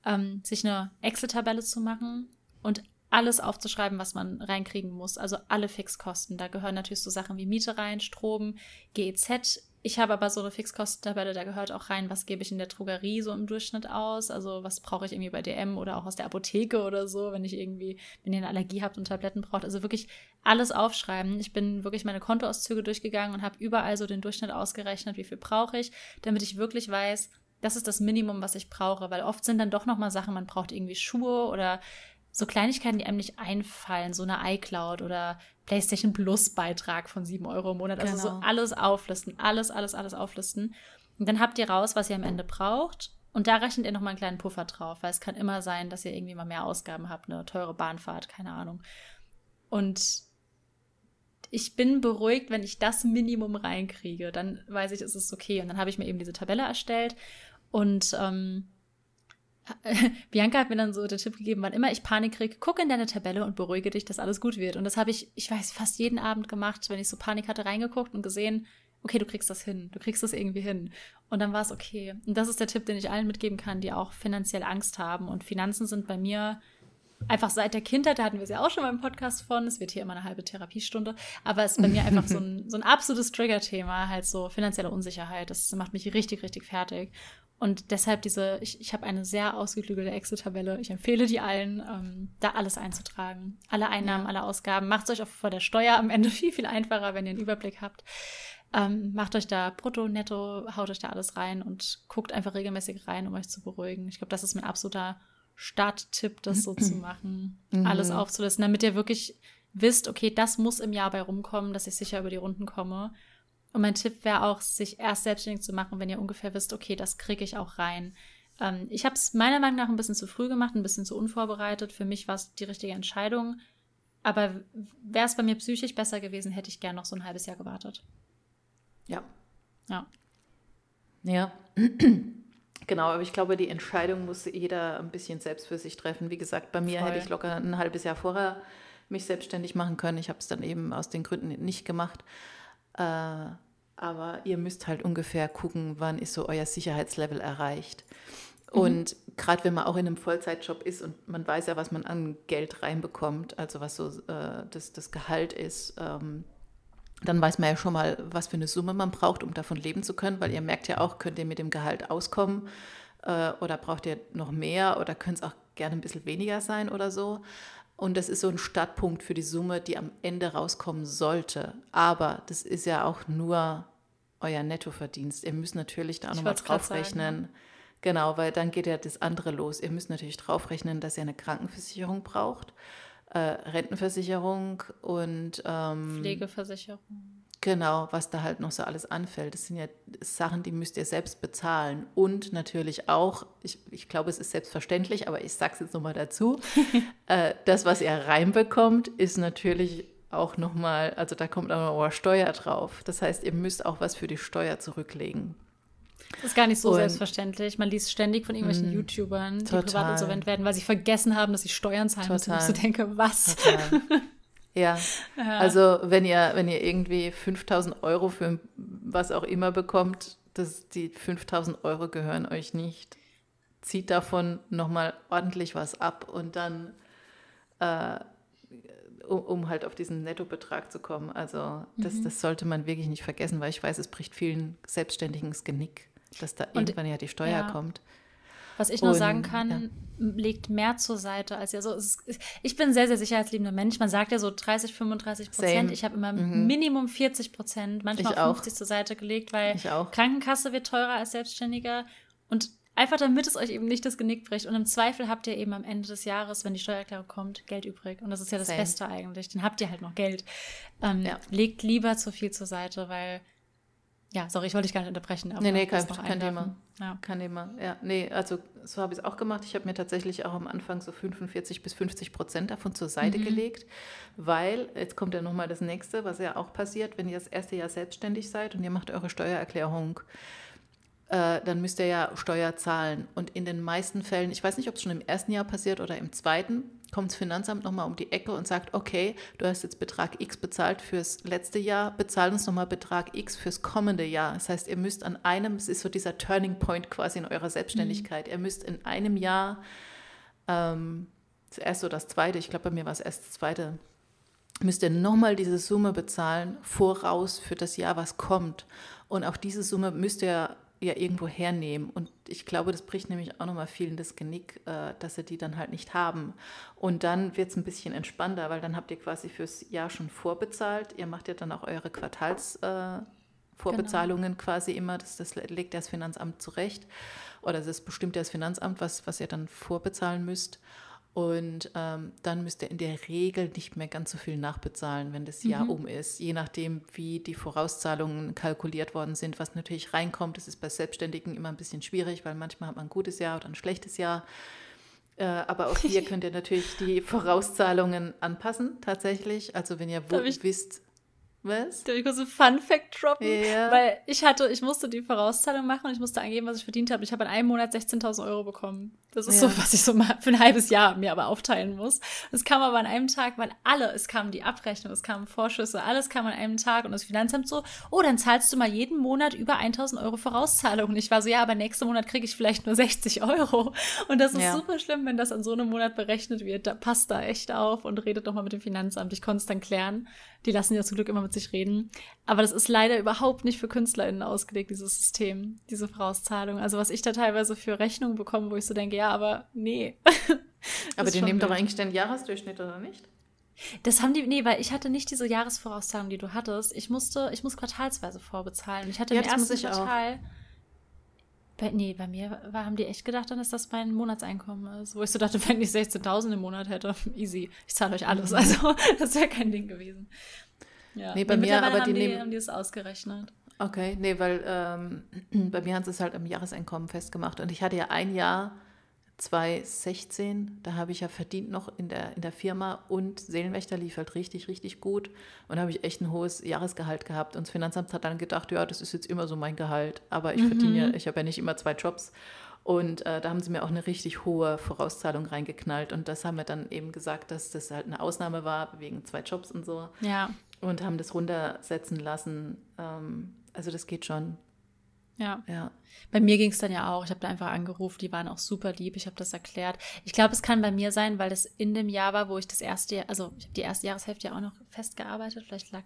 ähm, sich eine Excel-Tabelle zu machen und alles aufzuschreiben, was man reinkriegen muss. Also alle Fixkosten. Da gehören natürlich so Sachen wie Miete rein, Strom, GEZ, ich habe aber so eine Fixkostentabelle, da gehört auch rein, was gebe ich in der Drogerie so im Durchschnitt aus. Also was brauche ich irgendwie bei DM oder auch aus der Apotheke oder so, wenn ich irgendwie, wenn ihr eine Allergie habt und Tabletten braucht. Also wirklich alles aufschreiben. Ich bin wirklich meine Kontoauszüge durchgegangen und habe überall so den Durchschnitt ausgerechnet, wie viel brauche ich, damit ich wirklich weiß, das ist das Minimum, was ich brauche. Weil oft sind dann doch nochmal Sachen, man braucht irgendwie Schuhe oder so Kleinigkeiten, die einem nicht einfallen, so eine iCloud oder PlayStation Plus Beitrag von 7 Euro im Monat. Also genau. so alles auflisten, alles, alles, alles auflisten. Und dann habt ihr raus, was ihr am Ende braucht. Und da rechnet ihr nochmal einen kleinen Puffer drauf, weil es kann immer sein, dass ihr irgendwie mal mehr Ausgaben habt, eine teure Bahnfahrt, keine Ahnung. Und ich bin beruhigt, wenn ich das Minimum reinkriege. Dann weiß ich, es ist okay. Und dann habe ich mir eben diese Tabelle erstellt. Und ähm, Bianca hat mir dann so den Tipp gegeben, wann immer ich Panik kriege, guck in deine Tabelle und beruhige dich, dass alles gut wird. Und das habe ich, ich weiß, fast jeden Abend gemacht, wenn ich so Panik hatte, reingeguckt und gesehen, okay, du kriegst das hin, du kriegst das irgendwie hin. Und dann war es okay. Und das ist der Tipp, den ich allen mitgeben kann, die auch finanziell Angst haben. Und Finanzen sind bei mir einfach seit der Kindheit, da hatten wir es ja auch schon mal im Podcast von, es wird hier immer eine halbe Therapiestunde, aber es ist bei mir einfach so ein, so ein absolutes Trigger-Thema, halt so finanzielle Unsicherheit. Das macht mich richtig, richtig fertig. Und deshalb diese, ich, ich habe eine sehr ausgeklügelte Excel-Tabelle. Ich empfehle die allen, ähm, da alles einzutragen. Alle Einnahmen, ja. alle Ausgaben. Macht es euch auch vor der Steuer am Ende viel, viel einfacher, wenn ihr einen Überblick habt. Ähm, macht euch da brutto, netto, haut euch da alles rein und guckt einfach regelmäßig rein, um euch zu beruhigen. Ich glaube, das ist mein absoluter Starttipp, das so zu machen. Mhm. Alles aufzulisten, damit ihr wirklich wisst, okay, das muss im Jahr bei rumkommen, dass ich sicher über die Runden komme. Und mein Tipp wäre auch, sich erst selbstständig zu machen, wenn ihr ungefähr wisst, okay, das kriege ich auch rein. Ähm, ich habe es meiner Meinung nach ein bisschen zu früh gemacht, ein bisschen zu unvorbereitet. Für mich war es die richtige Entscheidung. Aber wäre es bei mir psychisch besser gewesen, hätte ich gern noch so ein halbes Jahr gewartet. Ja. Ja. Ja. Genau, aber ich glaube, die Entscheidung muss jeder ein bisschen selbst für sich treffen. Wie gesagt, bei mir Voll. hätte ich locker ein halbes Jahr vorher mich selbstständig machen können. Ich habe es dann eben aus den Gründen nicht gemacht. Äh, aber ihr müsst halt ungefähr gucken, wann ist so euer Sicherheitslevel erreicht. Mhm. Und gerade wenn man auch in einem Vollzeitjob ist und man weiß ja, was man an Geld reinbekommt, also was so äh, das, das Gehalt ist, ähm, dann weiß man ja schon mal, was für eine Summe man braucht, um davon leben zu können, weil ihr merkt ja auch, könnt ihr mit dem Gehalt auskommen äh, oder braucht ihr noch mehr oder könnt es auch gerne ein bisschen weniger sein oder so. Und das ist so ein Startpunkt für die Summe, die am Ende rauskommen sollte. Aber das ist ja auch nur euer Nettoverdienst. Ihr müsst natürlich da auch nochmal draufrechnen. Sagen, Genau, weil dann geht ja das andere los. Ihr müsst natürlich draufrechnen, dass ihr eine Krankenversicherung braucht, äh, Rentenversicherung und ähm, Pflegeversicherung. Genau, was da halt noch so alles anfällt. Das sind ja Sachen, die müsst ihr selbst bezahlen. Und natürlich auch, ich, ich glaube, es ist selbstverständlich, aber ich sage es jetzt nochmal dazu, äh, das, was ihr reinbekommt, ist natürlich auch nochmal, also da kommt auch noch Steuer drauf. Das heißt, ihr müsst auch was für die Steuer zurücklegen. Das ist gar nicht so und, selbstverständlich. Man liest ständig von irgendwelchen mh, YouTubern, die total. privat insolvent werden, weil sie vergessen haben, dass sie Steuern zahlen total. müssen. Und ich so denke, was? Ja. ja. also wenn ihr, wenn ihr irgendwie 5000 Euro für was auch immer bekommt, das, die 5000 Euro gehören euch nicht. Zieht davon nochmal ordentlich was ab und dann, äh, um, um, halt auf diesen Nettobetrag zu kommen. Also das, mhm. das sollte man wirklich nicht vergessen, weil ich weiß, es bricht vielen Selbstständigen das Genick, dass da und, irgendwann ja die Steuer ja. kommt. Was ich nur sagen kann, ja. legt mehr zur Seite als ja so. Ist, ich bin sehr, sehr sicherheitsliebender Mensch. Man sagt ja so 30, 35 Prozent. Ich habe immer mhm. Minimum 40 Prozent, manchmal ich auch 50 zur Seite gelegt, weil Krankenkasse wird teurer als Selbstständiger. Und einfach damit es euch eben nicht das Genick bricht. Und im Zweifel habt ihr eben am Ende des Jahres, wenn die Steuererklärung kommt, Geld übrig. Und das ist ja das Same. Beste eigentlich. Dann habt ihr halt noch Geld. Ähm, ja. Legt lieber zu viel zur Seite, weil ja, sorry, ich wollte dich gar nicht unterbrechen. Aber nee, nee, kein, kein Thema. Ja. Kein Thema. Ja, nee, also so habe ich es auch gemacht. Ich habe mir tatsächlich auch am Anfang so 45 bis 50 Prozent davon zur Seite mhm. gelegt, weil, jetzt kommt ja nochmal das nächste, was ja auch passiert, wenn ihr das erste Jahr selbstständig seid und ihr macht eure Steuererklärung äh, dann müsst ihr ja Steuer zahlen. Und in den meisten Fällen, ich weiß nicht, ob es schon im ersten Jahr passiert oder im zweiten, kommt das Finanzamt nochmal um die Ecke und sagt, okay, du hast jetzt Betrag X bezahlt fürs letzte Jahr, bezahl uns nochmal Betrag X fürs kommende Jahr. Das heißt, ihr müsst an einem, es ist so dieser Turning Point quasi in eurer Selbstständigkeit, mhm. ihr müsst in einem Jahr, ähm, das erste oder das zweite, ich glaube, bei mir war es erst das zweite, müsst ihr nochmal diese Summe bezahlen, voraus für das Jahr, was kommt. Und auch diese Summe müsst ihr ja irgendwo hernehmen. Und ich glaube, das bricht nämlich auch nochmal vielen das Genick, äh, dass sie die dann halt nicht haben. Und dann wird es ein bisschen entspannter, weil dann habt ihr quasi fürs Jahr schon vorbezahlt. Ihr macht ja dann auch eure Quartalsvorbezahlungen äh, genau. quasi immer. Das, das legt das Finanzamt zurecht. Oder das bestimmt das Finanzamt, was, was ihr dann vorbezahlen müsst. Und ähm, dann müsst ihr in der Regel nicht mehr ganz so viel nachbezahlen, wenn das Jahr mhm. um ist. Je nachdem, wie die Vorauszahlungen kalkuliert worden sind, was natürlich reinkommt. Das ist bei Selbstständigen immer ein bisschen schwierig, weil manchmal hat man ein gutes Jahr oder ein schlechtes Jahr. Äh, aber auch hier könnt ihr natürlich die Vorauszahlungen anpassen, tatsächlich. Also wenn ihr wisst, was? Darf ich kurz einen Fun-Fact droppen? Ja. Weil ich hatte, ich musste die Vorauszahlung machen und ich musste angeben, was ich verdient habe. Ich habe in einem Monat 16.000 Euro bekommen. Das ist ja. so, was ich so mal für ein halbes Jahr mir aber aufteilen muss. Es kam aber an einem Tag, weil alle, es kam die Abrechnung, es kamen Vorschüsse, alles kam an einem Tag und das Finanzamt so, oh, dann zahlst du mal jeden Monat über 1.000 Euro Vorauszahlung. Und ich war so, ja, aber nächsten Monat kriege ich vielleicht nur 60 Euro. Und das ist ja. super schlimm, wenn das an so einem Monat berechnet wird. Da passt da echt auf und redet doch mal mit dem Finanzamt. Ich konnte es dann klären. Die lassen ja zum Glück immer mit sich reden. Aber das ist leider überhaupt nicht für KünstlerInnen ausgelegt, dieses System, diese Vorauszahlung. Also was ich da teilweise für Rechnungen bekomme, wo ich so denke, ja, aber nee. aber die nehmen doch eigentlich den Jahresdurchschnitt, oder nicht? Das haben die, nee, weil ich hatte nicht diese Jahresvorauszahlung, die du hattest. Ich musste, ich muss quartalsweise vorbezahlen. Ich hatte ja, im ersten Quartal. Auch. Bei, nee, bei mir war, haben die echt gedacht, dann ist das mein Monatseinkommen ist. Wo ich so dachte, wenn ich 16.000 im Monat hätte, easy, ich zahle euch alles. Mhm. Also, das wäre kein Ding gewesen. Ja. Nee, bei Und mir, aber die, die nehmen. Haben die es ausgerechnet. Okay, nee, weil ähm, bei mir haben sie es halt am Jahreseinkommen festgemacht. Und ich hatte ja ein Jahr 2016, da habe ich ja verdient noch in der, in der Firma und Seelenwächter lief halt richtig, richtig gut. Und da habe ich echt ein hohes Jahresgehalt gehabt. Und das Finanzamt hat dann gedacht, ja, das ist jetzt immer so mein Gehalt. Aber ich mhm. verdiene ja, ich habe ja nicht immer zwei Jobs. Und äh, da haben sie mir auch eine richtig hohe Vorauszahlung reingeknallt. Und das haben wir dann eben gesagt, dass das halt eine Ausnahme war, wegen zwei Jobs und so. Ja. Und haben das runtersetzen lassen. Ähm, also das geht schon. Ja. ja. Bei mir ging es dann ja auch. Ich habe da einfach angerufen, die waren auch super lieb. Ich habe das erklärt. Ich glaube, es kann bei mir sein, weil das in dem Jahr war, wo ich das erste Jahr, also ich habe die erste Jahreshälfte ja auch noch festgearbeitet. Vielleicht lag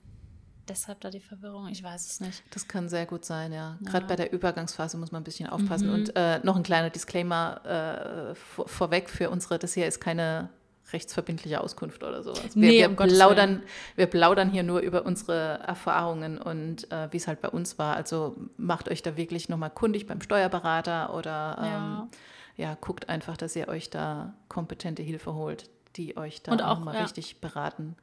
deshalb da die Verwirrung. Ich weiß es nicht. Das kann sehr gut sein, ja. ja. Gerade bei der Übergangsphase muss man ein bisschen aufpassen. Mhm. Und äh, noch ein kleiner Disclaimer äh, vor, vorweg für unsere, das hier ist keine rechtsverbindliche Auskunft oder sowas. Wir, nee, wir, um plaudern, wir plaudern hier nur über unsere Erfahrungen und äh, wie es halt bei uns war. Also macht euch da wirklich nochmal kundig beim Steuerberater oder ähm, ja. ja. guckt einfach, dass ihr euch da kompetente Hilfe holt, die euch da und auch, mal ja. richtig beraten.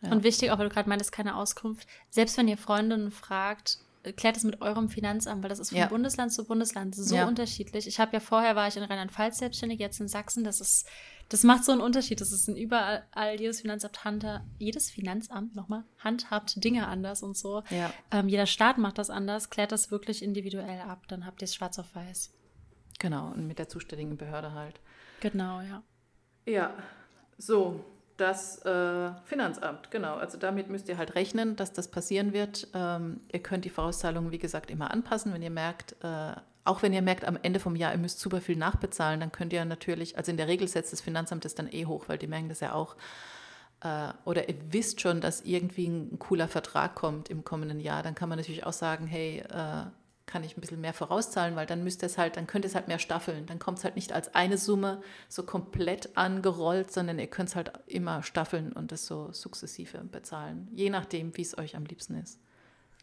Ja. Und wichtig, auch weil du gerade meintest, keine Auskunft. Selbst wenn ihr Freundinnen fragt, klärt es mit eurem Finanzamt, weil das ist von ja. Bundesland zu Bundesland so ja. unterschiedlich. Ich habe ja vorher war ich in Rheinland-Pfalz selbstständig, jetzt in Sachsen. Das ist, das macht so einen Unterschied. Das ist in überall jedes Finanzamt handhabt, jedes Finanzamt nochmal handhabt Dinge anders und so. Ja. Ähm, jeder Staat macht das anders, klärt das wirklich individuell ab. Dann habt ihr es schwarz auf weiß. Genau und mit der zuständigen Behörde halt. Genau, ja. Ja, so das äh, Finanzamt, genau. Also damit müsst ihr halt rechnen, dass das passieren wird. Ähm, ihr könnt die Vorauszahlungen, wie gesagt, immer anpassen, wenn ihr merkt, äh, auch wenn ihr merkt, am Ende vom Jahr, ihr müsst super viel nachbezahlen, dann könnt ihr natürlich, also in der Regel setzt das Finanzamt das dann eh hoch, weil die merken das ja auch. Äh, oder ihr wisst schon, dass irgendwie ein cooler Vertrag kommt im kommenden Jahr, dann kann man natürlich auch sagen, hey, äh, kann ich ein bisschen mehr vorauszahlen, weil dann müsste es halt, dann könnte es halt mehr staffeln. Dann kommt es halt nicht als eine Summe so komplett angerollt, sondern ihr könnt es halt immer staffeln und das so sukzessive bezahlen. Je nachdem, wie es euch am liebsten ist.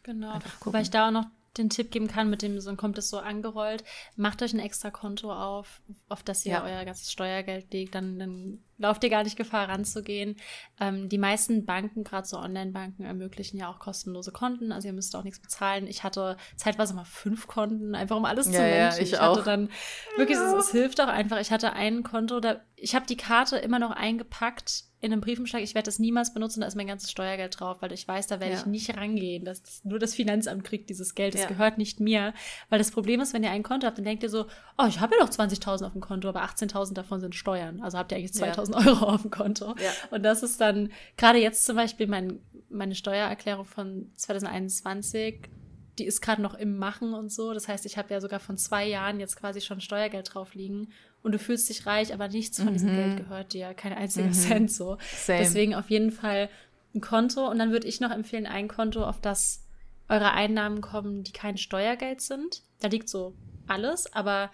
Genau. Wobei ich da auch noch den Tipp geben kann, mit dem so kommt es so angerollt, macht euch ein extra Konto auf, auf das ihr ja. euer ganzes Steuergeld legt, dann, dann lauft ihr gar nicht Gefahr ranzugehen. Ähm, die meisten Banken, gerade so Online-Banken, ermöglichen ja auch kostenlose Konten, also ihr müsst auch nichts bezahlen. Ich hatte zeitweise mal fünf Konten, einfach um alles ja, zu managen. Ja, ich, ich auch. hatte dann wirklich, ja. es, es hilft auch einfach. Ich hatte ein Konto, da ich habe die Karte immer noch eingepackt in einem Briefumschlag, ich werde das niemals benutzen, da ist mein ganzes Steuergeld drauf, weil ich weiß, da werde ich nicht rangehen. Das, nur das Finanzamt kriegt dieses Geld, das gehört nicht mir. Weil das Problem ist, wenn ihr ein Konto habt, dann denkt ihr so, oh, ich habe ja noch 20.000 auf dem Konto, aber 18.000 davon sind Steuern. Also habt ihr eigentlich 2.000 ja. Euro auf dem Konto. Und das ist dann, gerade jetzt zum Beispiel mein, meine Steuererklärung von 2021, die ist gerade noch im Machen und so. Das heißt, ich habe ja sogar von zwei Jahren jetzt quasi schon Steuergeld drauf liegen und du fühlst dich reich, aber nichts von diesem mhm. Geld gehört dir, kein einziger mhm. Cent so. Same. Deswegen auf jeden Fall ein Konto und dann würde ich noch empfehlen, ein Konto, auf das eure Einnahmen kommen, die kein Steuergeld sind. Da liegt so alles, aber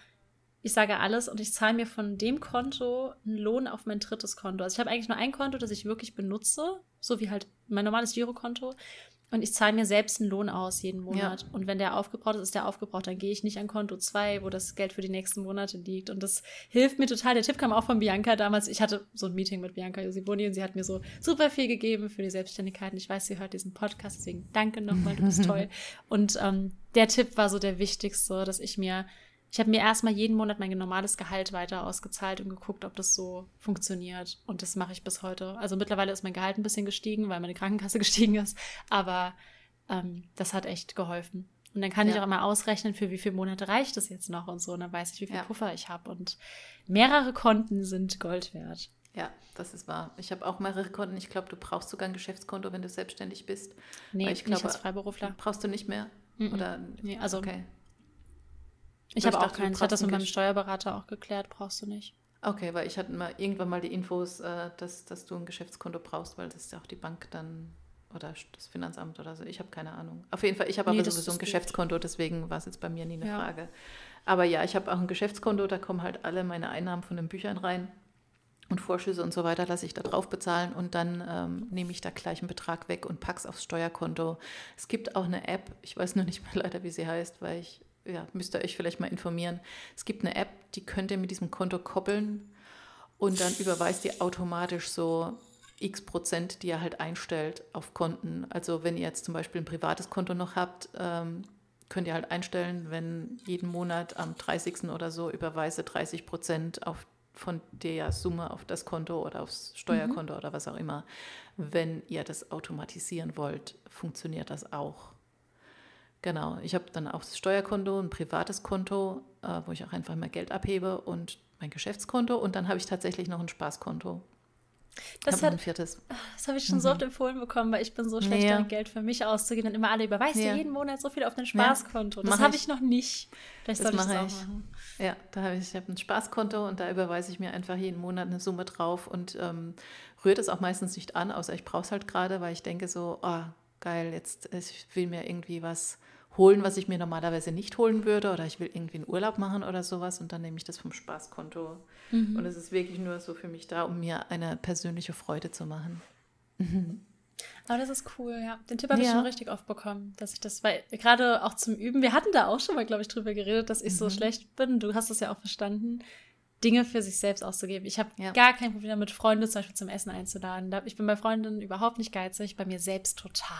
ich sage alles und ich zahle mir von dem Konto einen Lohn auf mein drittes Konto. Also ich habe eigentlich nur ein Konto, das ich wirklich benutze, so wie halt mein normales Girokonto. Und ich zahle mir selbst einen Lohn aus jeden Monat. Ja. Und wenn der aufgebraucht ist, ist der aufgebraucht. Dann gehe ich nicht an Konto 2, wo das Geld für die nächsten Monate liegt. Und das hilft mir total. Der Tipp kam auch von Bianca damals. Ich hatte so ein Meeting mit Bianca Josiboni und sie hat mir so super viel gegeben für die Selbstständigkeit. Und ich weiß, sie hört diesen Podcast, deswegen danke nochmal, du bist toll. Und ähm, der Tipp war so der wichtigste, dass ich mir Ich habe mir erstmal jeden Monat mein normales Gehalt weiter ausgezahlt und geguckt, ob das so funktioniert. Und das mache ich bis heute. Also mittlerweile ist mein Gehalt ein bisschen gestiegen, weil meine Krankenkasse gestiegen ist. Aber ähm, das hat echt geholfen. Und dann kann ja. ich auch immer ausrechnen, für wie viele Monate reicht es jetzt noch und so. Und dann weiß ich, wie viel ja. Puffer ich habe. Und mehrere Konten sind Gold wert. Ja, das ist wahr. Ich habe auch mehrere Konten. Ich glaube, du brauchst sogar ein Geschäftskonto, wenn du selbstständig bist. Nee, ich glaube, als Freiberufler. Brauchst du nicht mehr? Mm -mm. Oder? Nee, also okay. Ich habe auch keinen. Ich hatte das mit meinem Steuerberater auch geklärt, brauchst du nicht. Okay, weil ich hatte mal irgendwann mal die Infos, äh, dass, dass du ein Geschäftskonto brauchst, weil das ja auch die Bank dann oder das Finanzamt oder so. Ich habe keine Ahnung. Auf jeden Fall, ich habe nee, aber sowieso ein Geschäftskonto, deswegen war es jetzt bei mir nie eine ja. Frage. Aber ja, ich habe auch ein Geschäftskonto, da kommen halt alle meine Einnahmen von den Büchern rein und Vorschüsse und so weiter lasse ich da drauf bezahlen und dann ähm, nehme ich da gleich einen Betrag weg und packe es aufs Steuerkonto. Es gibt auch eine App, ich weiß nur nicht mehr leider, wie sie heißt, weil ich ja, müsst ihr euch vielleicht mal informieren. Es gibt eine App, die könnt ihr mit diesem Konto koppeln und dann überweist ihr automatisch so x Prozent, die ihr halt einstellt auf Konten. Also wenn ihr jetzt zum Beispiel ein privates Konto noch habt, ähm, könnt ihr halt einstellen, wenn jeden Monat am 30. oder so überweise 30 Prozent auf, von der Summe auf das Konto oder aufs Steuerkonto mhm. oder was auch immer. Wenn ihr das automatisieren wollt, funktioniert das auch. Genau, ich habe dann auch das Steuerkonto, ein privates Konto, äh, wo ich auch einfach mal Geld abhebe und mein Geschäftskonto und dann habe ich tatsächlich noch ein Spaßkonto. Das, hat, das habe ich schon mhm. so oft empfohlen bekommen, weil ich bin so schlecht ja. darin, Geld für mich auszugeben. Und immer alle überweist ja. jeden Monat so viel auf dein Spaßkonto. Ja, das habe ich noch nicht. Vielleicht das mache ich. Machen. Ja, da habe ich, ich habe ein Spaßkonto und da überweise ich mir einfach jeden Monat eine Summe drauf und ähm, rührt es auch meistens nicht an, außer ich brauche es halt gerade, weil ich denke so, oh, geil, jetzt ich will mir irgendwie was holen, was ich mir normalerweise nicht holen würde oder ich will irgendwie einen Urlaub machen oder sowas und dann nehme ich das vom Spaßkonto. Mhm. Und es ist wirklich nur so für mich da, um mir eine persönliche Freude zu machen. Aber das ist cool, ja. Den Tipp habe ja. ich schon richtig oft bekommen, dass ich das, weil gerade auch zum Üben, wir hatten da auch schon mal, glaube ich, drüber geredet, dass ich mhm. so schlecht bin. Du hast das ja auch verstanden. Dinge für sich selbst auszugeben. Ich habe ja. gar kein Problem damit, Freunde zum Beispiel zum Essen einzuladen. Ich bin bei Freundinnen überhaupt nicht geizig, bei mir selbst total.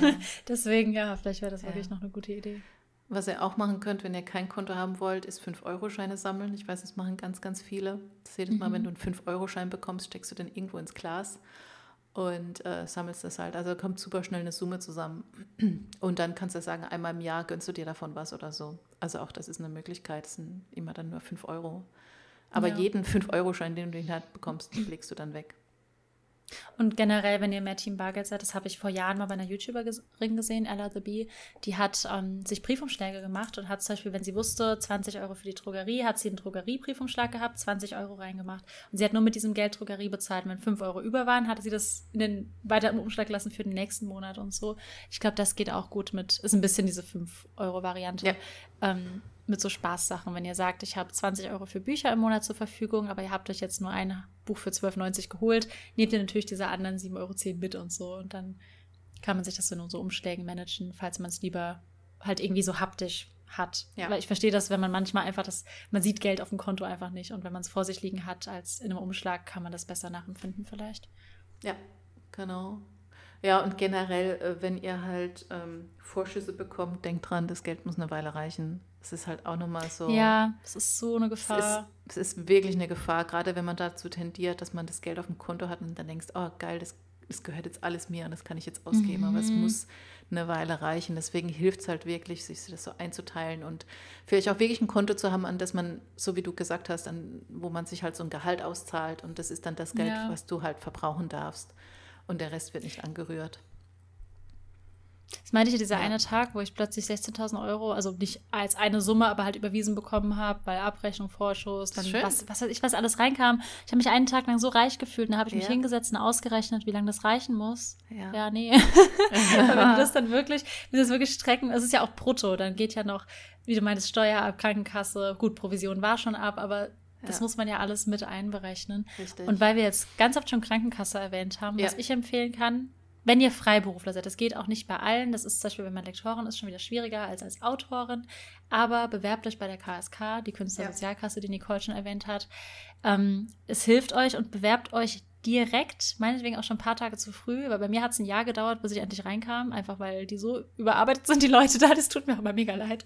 Ja. Deswegen, ja, vielleicht wäre das ja. wirklich noch eine gute Idee. Was ihr auch machen könnt, wenn ihr kein Konto haben wollt, ist 5-Euro-Scheine sammeln. Ich weiß, das machen ganz, ganz viele. Das jedes Mal, mhm. wenn du einen 5-Euro-Schein bekommst, steckst du den irgendwo ins Glas und äh, sammelst das halt. Also kommt super schnell eine Summe zusammen. Und dann kannst du sagen, einmal im Jahr gönnst du dir davon was oder so. Also auch das ist eine Möglichkeit. Das sind immer dann nur 5 Euro. Aber ja. jeden 5-Euro-Schein, den du in die Hand bekommst, legst du dann weg. Und generell, wenn ihr mehr Team Bargeld seid, das habe ich vor Jahren mal bei einer YouTuberin gesehen, Ella the Bee, die hat ähm, sich Briefumschläge gemacht und hat zum Beispiel, wenn sie wusste, 20 Euro für die Drogerie, hat sie einen Drogeriebriefumschlag gehabt, 20 Euro reingemacht. Und sie hat nur mit diesem Geld Drogerie bezahlt. Wenn 5 Euro über waren, hatte sie das in den weiteren Umschlag lassen für den nächsten Monat und so. Ich glaube, das geht auch gut mit, ist ein bisschen diese 5-Euro-Variante. Ja. Ähm, mit so Spaßsachen, wenn ihr sagt, ich habe 20 Euro für Bücher im Monat zur Verfügung, aber ihr habt euch jetzt nur ein Buch für 12,90 geholt, nehmt ihr natürlich diese anderen 7,10 Euro mit und so. Und dann kann man sich das in so Umschlägen managen, falls man es lieber halt irgendwie so haptisch hat. Ja. Weil ich verstehe das, wenn man manchmal einfach das, man sieht Geld auf dem Konto einfach nicht und wenn man es vor sich liegen hat als in einem Umschlag, kann man das besser nachempfinden vielleicht. Ja, genau. Ja, und generell, äh, wenn ihr halt ähm, Vorschüsse bekommt, denkt dran, das Geld muss eine Weile reichen. Es ist halt auch nochmal so. Ja, es ist so eine Gefahr. Es ist, es ist, wirklich eine Gefahr, gerade wenn man dazu tendiert, dass man das Geld auf dem Konto hat und dann denkst, oh geil, das, das gehört jetzt alles mir und das kann ich jetzt ausgeben, mhm. aber es mhm. muss eine Weile reichen. Deswegen hilft es halt wirklich, sich das so einzuteilen und vielleicht auch wirklich ein Konto zu haben, an das man, so wie du gesagt hast, an, wo man sich halt so ein Gehalt auszahlt und das ist dann das Geld, ja. was du halt verbrauchen darfst und der Rest wird nicht angerührt. Das meinte ich ja, dieser ja. eine Tag, wo ich plötzlich 16.000 Euro, also nicht als eine Summe, aber halt überwiesen bekommen habe, weil Abrechnung, Vorschuss, dann was, was weiß ich, was alles reinkam. Ich habe mich einen Tag lang so reich gefühlt, da habe ich ja. mich hingesetzt und ausgerechnet, wie lange das reichen muss. Ja, ja nee. wenn du das dann wirklich, wenn das wirklich strecken, es ist ja auch brutto, dann geht ja noch, wie du meintest, Steuer ab, Krankenkasse, gut, Provision war schon ab, aber das ja. muss man ja alles mit einberechnen. Richtig. Und weil wir jetzt ganz oft schon Krankenkasse erwähnt haben, ja. was ich empfehlen kann, wenn ihr Freiberufler seid, das geht auch nicht bei allen, das ist zum Beispiel, wenn man Lektorin ist, schon wieder schwieriger als als Autorin, aber bewerbt euch bei der KSK, die Künstlersozialkasse, die Nicole schon erwähnt hat. Ähm, es hilft euch und bewerbt euch direkt, meinetwegen auch schon ein paar Tage zu früh, weil bei mir hat es ein Jahr gedauert, bis ich endlich reinkam, einfach weil die so überarbeitet sind, die Leute da, das tut mir aber mega leid.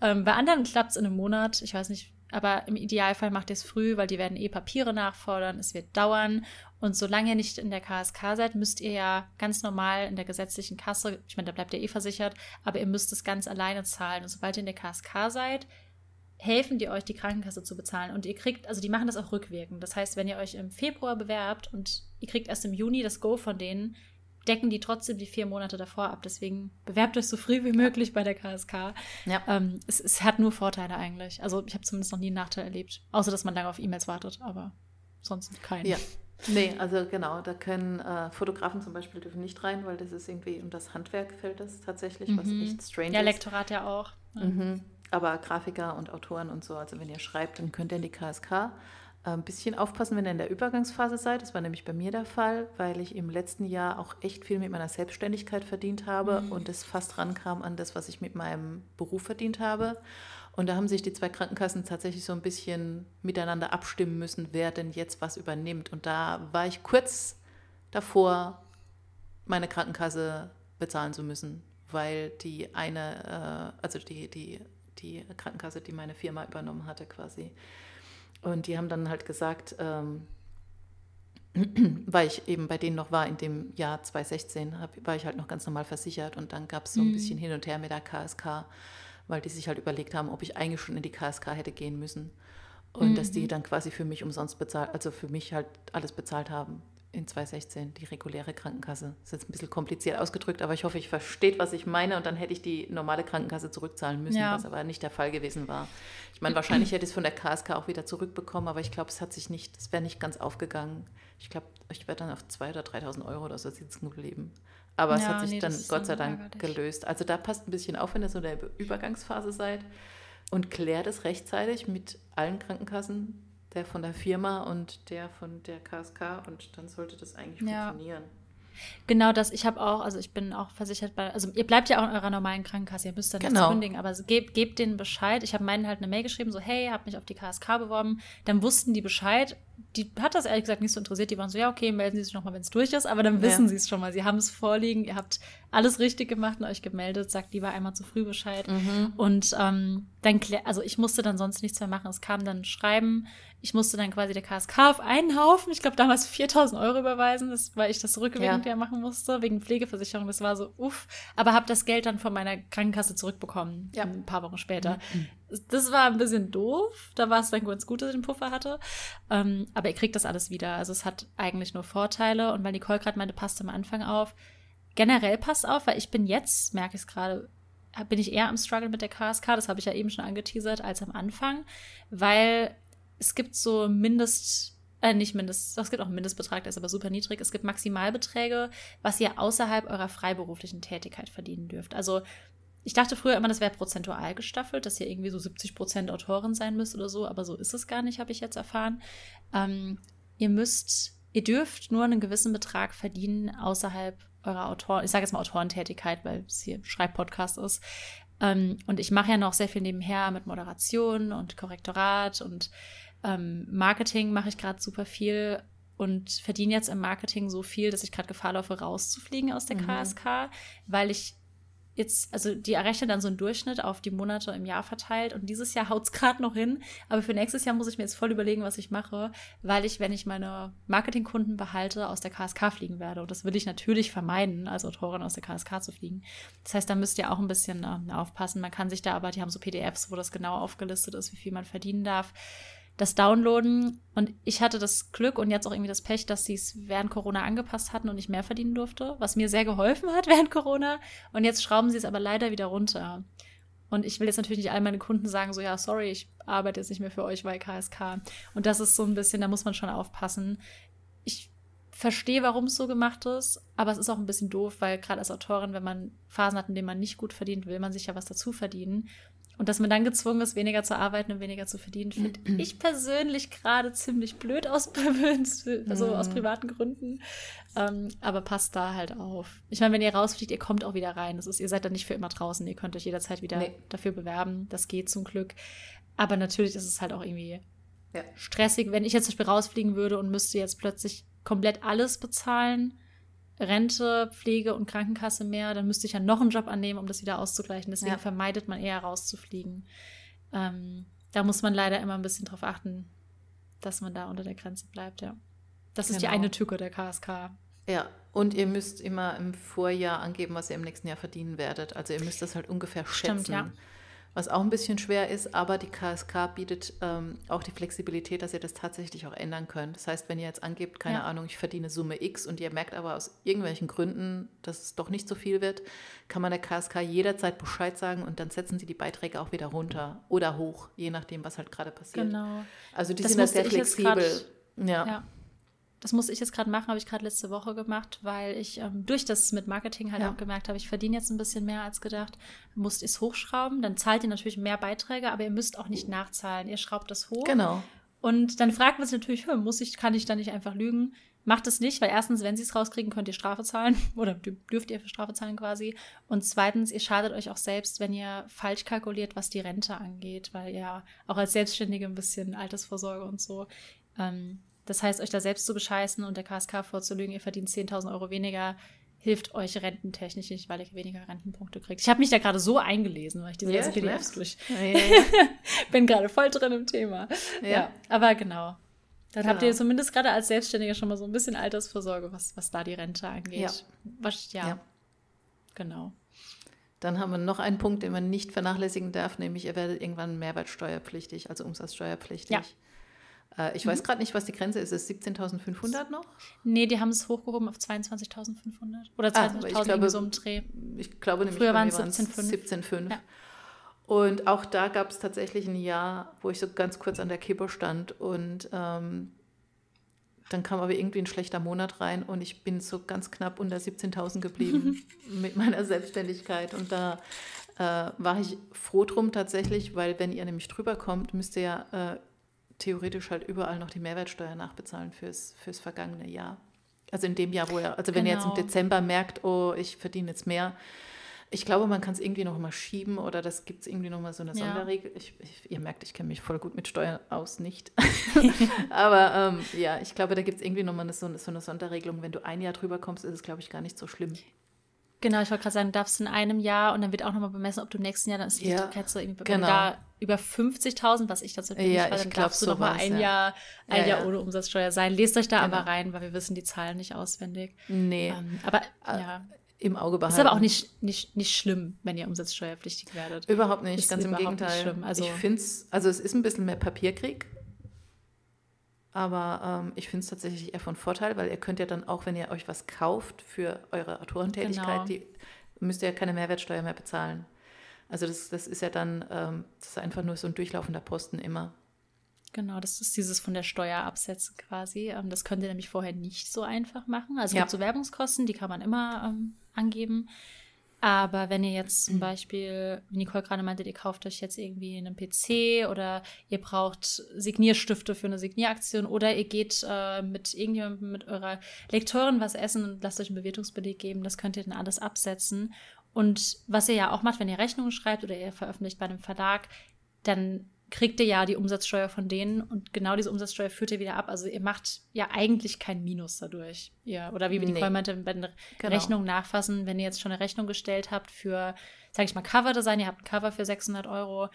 Ähm, bei anderen klappt es in einem Monat, ich weiß nicht, aber im Idealfall macht ihr es früh, weil die werden eh Papiere nachfordern, es wird dauern und solange ihr nicht in der KSK seid, müsst ihr ja ganz normal in der gesetzlichen Kasse, ich meine, da bleibt ihr eh versichert, aber ihr müsst es ganz alleine zahlen und sobald ihr in der KSK seid, helfen die euch, die Krankenkasse zu bezahlen. Und ihr kriegt, also die machen das auch rückwirkend. Das heißt, wenn ihr euch im Februar bewerbt und ihr kriegt erst im Juni das Go von denen, decken die trotzdem die vier Monate davor ab. Deswegen bewerbt euch so früh wie möglich bei der KSK. Ja. Ähm, es, es, hat nur Vorteile eigentlich. Also ich habe zumindest noch nie einen Nachteil erlebt. Außer, dass man lange auf E-Mails wartet, aber sonst keinen. Ja. Nee, also genau, da können äh, Fotografen zum Beispiel dürfen nicht rein, weil das ist irgendwie um das Handwerk fällt das tatsächlich, mhm. was echt strange ist. Ja, Lektorat ja auch. Mhm aber Grafiker und Autoren und so, also wenn ihr schreibt, dann könnt ihr in die KSK. Ein äh, bisschen aufpassen, wenn ihr in der Übergangsphase seid. Das war nämlich bei mir der Fall, weil ich im letzten Jahr auch echt viel mit meiner Selbstständigkeit verdient habe mhm. und es fast rankam an das, was ich mit meinem Beruf verdient habe. Und da haben sich die zwei Krankenkassen tatsächlich so ein bisschen miteinander abstimmen müssen, wer denn jetzt was übernimmt. Und da war ich kurz davor, meine Krankenkasse bezahlen zu müssen, weil die eine, äh, also die, die die Krankenkasse, die meine Firma übernommen hatte quasi. Und die haben dann halt gesagt, ähm, weil ich eben bei denen noch war in dem Jahr 2016, hab, war ich halt noch ganz normal versichert und dann gab es so ein mhm. bisschen hin und her mit der KSK, weil die sich halt überlegt haben, ob ich eigentlich schon in die KSK hätte gehen müssen und mhm. dass die mhm. dann quasi für mich umsonst bezahlt, also für mich halt alles bezahlt haben in 2016 die reguläre Krankenkasse. Das ist jetzt ein bisschen kompliziert ausgedrückt, aber ich hoffe, ich versteht, was ich meine und dann hätte ich die normale Krankenkasse zurückzahlen müssen, ja. was aber nicht der Fall gewesen war. Ich meine, wahrscheinlich hätte ich es von der KSK auch wieder zurückbekommen, aber ich glaube, es hat sich nicht, es wäre nicht ganz aufgegangen. Ich glaube, ich wäre dann auf 2.000 oder 3.000 Euro oder so sitzen geblieben. Aber ja, es hat sich nee, dann Gott sei Dank ärgerlich. gelöst. Also da passt ein bisschen auf, wenn ihr so in der Übergangsphase seid und klärt es rechtzeitig mit allen Krankenkassen, der von der Firma und der von der KSK und dann sollte das eigentlich ja. funktionieren. Genau das, ich habe auch, also ich bin auch versichert bei, also ihr bleibt ja auch in eurer normalen Krankenkasse, ihr müsst dann genau. nichts kündigen, aber gebt, gebt denen Bescheid. Ich habe meinen halt eine Mail geschrieben, so hey, habt mich auf die KSK beworben. Dann wussten die Bescheid. Die hat das ehrlich gesagt nicht so interessiert. Die waren so, ja, okay, melden Sie sich nochmal, wenn es durch ist, aber dann wissen ja. sie es schon mal. Sie haben es vorliegen, ihr habt alles richtig gemacht und euch gemeldet, sagt lieber einmal zu früh Bescheid. Mhm. Und ähm, dann, also ich musste dann sonst nichts mehr machen. Es kam dann ein Schreiben, ich musste dann quasi der KSK auf einen Haufen, ich glaube damals 4000 Euro überweisen, das, weil ich das rückwirkend ja. ja machen musste, wegen Pflegeversicherung. Das war so, uff. Aber habe das Geld dann von meiner Krankenkasse zurückbekommen, ja. ein paar Wochen später. Mhm. Das war ein bisschen doof. Da war es dann ganz gut, dass ich den Puffer hatte. Ähm, aber ihr kriegt das alles wieder. Also es hat eigentlich nur Vorteile. Und weil Nicole gerade meinte, passt am Anfang auf. Generell passt auf, weil ich bin jetzt, merke ich es gerade, bin ich eher am Struggle mit der KSK, das habe ich ja eben schon angeteasert, als am Anfang, weil es gibt so Mindest, äh, nicht Mindest, es gibt auch einen Mindestbetrag, der ist aber super niedrig. Es gibt Maximalbeträge, was ihr außerhalb eurer freiberuflichen Tätigkeit verdienen dürft. Also ich dachte früher immer, das wäre prozentual gestaffelt, dass ihr irgendwie so 70 Prozent Autorin sein müsst oder so, aber so ist es gar nicht, habe ich jetzt erfahren. Ähm, ihr müsst, ihr dürft nur einen gewissen Betrag verdienen außerhalb eurer Autoren, ich sage jetzt mal Autorentätigkeit, weil es hier Schreibpodcast ist. Ähm, und ich mache ja noch sehr viel nebenher mit Moderation und Korrektorat und ähm, Marketing mache ich gerade super viel und verdiene jetzt im Marketing so viel, dass ich gerade Gefahr laufe, rauszufliegen aus der mhm. KSK, weil ich jetzt, also die errechnen dann so einen Durchschnitt auf die Monate im Jahr verteilt und dieses Jahr haut es gerade noch hin, aber für nächstes Jahr muss ich mir jetzt voll überlegen, was ich mache, weil ich, wenn ich meine Marketingkunden behalte, aus der KSK fliegen werde und das will ich natürlich vermeiden, als Autorin aus der KSK zu fliegen. Das heißt, da müsst ihr auch ein bisschen äh, aufpassen. Man kann sich da aber, die haben so PDFs, wo das genau aufgelistet ist, wie viel man verdienen darf das downloaden. Und ich hatte das Glück und jetzt auch irgendwie das Pech, dass sie es während Corona angepasst hatten und ich mehr verdienen durfte, was mir sehr geholfen hat während Corona. Und jetzt schrauben sie es aber leider wieder runter. Und ich will jetzt natürlich nicht all meine Kunden sagen, so ja, sorry, ich arbeite jetzt nicht mehr für euch, weil KSK. Und das ist so ein bisschen, da muss man schon aufpassen. Ich verstehe, warum es so gemacht ist, aber es ist auch ein bisschen doof, weil gerade als Autorin, wenn man Phasen hat, in denen man nicht gut verdient, will man sich ja was dazu verdienen. Und dass man dann gezwungen ist, weniger zu arbeiten und weniger zu verdienen, finde mhm. ich persönlich gerade ziemlich blöd aus, also mhm. aus privaten Gründen. Ähm, aber passt da halt auf. Ich meine, wenn ihr rausfliegt, ihr kommt auch wieder rein. Das ist, ihr seid dann nicht für immer draußen. Ihr könnt euch jederzeit wieder nee. dafür bewerben. Das geht zum Glück. Aber natürlich ist es halt auch irgendwie ja. stressig, wenn ich jetzt zum Beispiel rausfliegen würde und müsste jetzt plötzlich komplett alles bezahlen, Rente, Pflege und Krankenkasse mehr, dann müsste ich ja noch einen Job annehmen, um das wieder auszugleichen. Deswegen ja. vermeidet man eher rauszufliegen. Ähm, da muss man leider immer ein bisschen drauf achten, dass man da unter der Grenze bleibt, ja. Das ist die genau. eine Tücke der KSK. Ja, und ihr müsst immer im Vorjahr angeben, was ihr im nächsten Jahr verdienen werdet. Also ihr müsst das halt ungefähr schätzen. Stimmt, ja was auch ein bisschen schwer ist, aber die KSK bietet ähm, auch die Flexibilität, dass ihr das tatsächlich auch ändern könnt. Das heißt, wenn ihr jetzt angebt, keine ja. Ahnung, ich verdiene Summe X und ihr merkt aber aus irgendwelchen Gründen, dass es doch nicht so viel wird, kann man der KSK jederzeit Bescheid sagen und dann setzen sie die Beiträge auch wieder runter oder hoch, je nachdem, was halt gerade passiert. Genau. Also die das sind da sehr flexibel. Ja. ja das muss ich jetzt gerade machen, habe ich gerade letzte Woche gemacht, weil ich ähm, durch das mit Marketing halt ja. auch gemerkt habe, ich verdiene jetzt ein bisschen mehr als gedacht. Musst es hochschrauben, dann zahlt ihr natürlich mehr Beiträge, aber ihr müsst auch nicht nachzahlen. Ihr schraubt das hoch. Genau. Und dann fragt man sich natürlich, muss ich, kann ich da nicht einfach lügen? Macht es nicht, weil erstens, wenn sie es rauskriegen, könnt ihr Strafe zahlen oder dürft ihr für Strafe zahlen quasi. Und zweitens, ihr schadet euch auch selbst, wenn ihr falsch kalkuliert, was die Rente angeht, weil ihr auch als Selbstständige ein bisschen Altersvorsorge und so ähm, das heißt, euch da selbst zu bescheißen und der KSK vorzulügen, ihr verdient 10.000 Euro weniger, hilft euch rententechnisch nicht, weil ihr weniger Rentenpunkte kriegt. Ich habe mich da gerade so eingelesen, weil ich diese ja, ganzen PDFs durch. Ja, ja, Bin gerade voll drin im Thema. Ja, aber genau. Dann genau. habt ihr zumindest gerade als Selbstständiger schon mal so ein bisschen Altersvorsorge, was, was da die Rente angeht. Ja. Was, ja. Genau. Dann haben wir noch einen Punkt, den man nicht vernachlässigen darf, nämlich ihr werdet irgendwann mehrwertsteuerpflichtig, also umsatzsteuerpflichtig. Ja. Äh, ich mhm. weiß gerade nicht, was die Grenze ist. Ist es 17.500 noch? Nee, die haben es hochgehoben auf 22.500 oder 22.000 ah, so im Dreh. Ich glaube nämlich, Früher waren es 17.5. 17, ja. Und auch da gab es tatsächlich ein Jahr, wo ich so ganz kurz an der Kippe stand und ähm, dann kam aber irgendwie ein schlechter Monat rein und ich bin so ganz knapp unter 17.000 geblieben mit meiner Selbstständigkeit. Und da äh, war ich froh drum tatsächlich, weil wenn ihr nämlich drüber kommt, müsst ihr ja äh, theoretisch halt überall noch die Mehrwertsteuer nachbezahlen fürs, fürs vergangene Jahr. Also in dem Jahr, wo er, also wenn genau. er jetzt im genau. Dezember merkt, oh, ich verdiene jetzt mehr, ich glaube, man kann es irgendwie noch mal schieben oder das gibt es irgendwie noch mal so eine ja. Sonderregel. Ich, ich, ihr merkt, ich kenne mich voll gut mit Steuern aus, nicht. Aber ähm, ja, ich glaube, da gibt es irgendwie noch mal eine, so, eine Sonderregelung. Wenn du ein Jahr drüber kommst, ist es, glaube ich, gar nicht so schlimm. Genau, ich wollte gerade sagen, du darfst in einem Jahr und dann wird auch nochmal bemessen, ob du im nächsten Jahr, dann ist die ja, so irgendwie genau. da über 50.000, was ich dazu ja, nicht, dann darfst du nochmal ein, ja. Jahr, ein ja, Jahr ohne Umsatzsteuer sein. Lest euch da genau. aber rein, weil wir wissen die Zahlen nicht auswendig. Nee. Ähm, aber äh, ja. Im Auge behalten. Ist aber auch nicht, nicht, nicht schlimm, wenn ihr umsatzsteuerpflichtig werdet. Überhaupt nicht, ist ganz im Gegenteil. Also, ich finde es, also es ist ein bisschen mehr Papierkrieg. Aber ähm, ich finde es tatsächlich eher von Vorteil, weil ihr könnt ja dann auch, wenn ihr euch was kauft für eure Autorentätigkeit, genau. die, müsst ihr ja keine Mehrwertsteuer mehr bezahlen. Also das, das ist ja dann, ähm, das ist einfach nur so ein durchlaufender Posten immer. Genau, das ist dieses von der Steuer absetzen quasi. Ähm, das könnt ihr nämlich vorher nicht so einfach machen. Also ja. gibt so Werbungskosten, die kann man immer ähm, angeben. Aber wenn ihr jetzt zum mhm. Beispiel, wie Nicole gerade meinte, ihr kauft euch jetzt irgendwie einen PC oder ihr braucht Signierstifte für eine Signieraktion oder ihr geht äh, mit irgendjemandem, mit eurer Lektorin was essen und lasst euch einen Bewertungsbeleg geben, das könnt ihr dann alles absetzen. Und was ihr ja auch macht, wenn ihr Rechnungen schreibt oder ihr veröffentlicht bei einem Verlag, dann kriegt ihr ja die Umsatzsteuer von denen und genau diese Umsatzsteuer führt ihr wieder ab. Also ihr macht ja eigentlich kein Minus dadurch. Ja, oder wie nee. Nicole meinte, bei den genau. Rechnungen nachfassen, wenn ihr jetzt schon eine Rechnung gestellt habt für, sag ich mal, Coverdesign, ihr habt ein Cover für 600 Euro,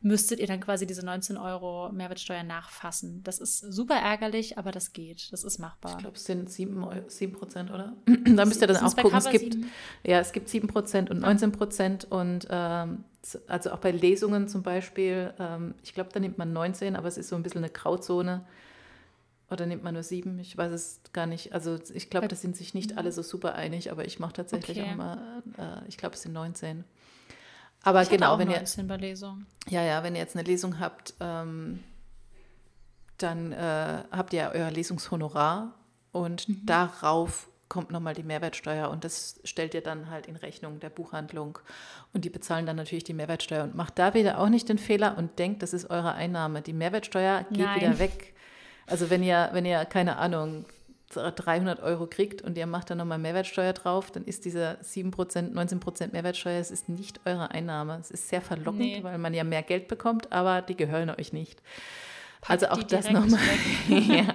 müsstet ihr dann quasi diese 19 Euro Mehrwertsteuer nachfassen. Das ist super ärgerlich, aber das geht. Das ist machbar. Ich glaube, es sind 7, 7 Prozent, oder? da müsst ihr dann auch gucken. Es gibt, ja, es gibt 7 Prozent und 19 Prozent und ähm, also auch bei Lesungen zum Beispiel, ähm, ich glaube, da nimmt man 19, aber es ist so ein bisschen eine Grauzone. Oder nimmt man nur sieben? Ich weiß es gar nicht. Also ich glaube, da sind sich nicht alle so super einig, aber ich mache tatsächlich okay. auch mal, äh, ich glaube, es sind 19. Aber ich genau, wenn ihr bei Lesung. Ja, ja, wenn ihr jetzt eine Lesung habt, ähm, dann äh, habt ihr euer Lesungshonorar und mhm. darauf kommt nochmal die Mehrwertsteuer und das stellt ihr dann halt in Rechnung der Buchhandlung und die bezahlen dann natürlich die Mehrwertsteuer und macht da wieder auch nicht den Fehler und denkt, das ist eure Einnahme. Die Mehrwertsteuer geht Nein. wieder weg. Also wenn ihr, wenn ihr, keine Ahnung, 300 Euro kriegt und ihr macht dann nochmal Mehrwertsteuer drauf, dann ist diese 7%, 19% Mehrwertsteuer, es ist nicht eure Einnahme. Es ist sehr verlockend, nee. weil man ja mehr Geld bekommt, aber die gehören euch nicht. Also auch das nochmal, ja,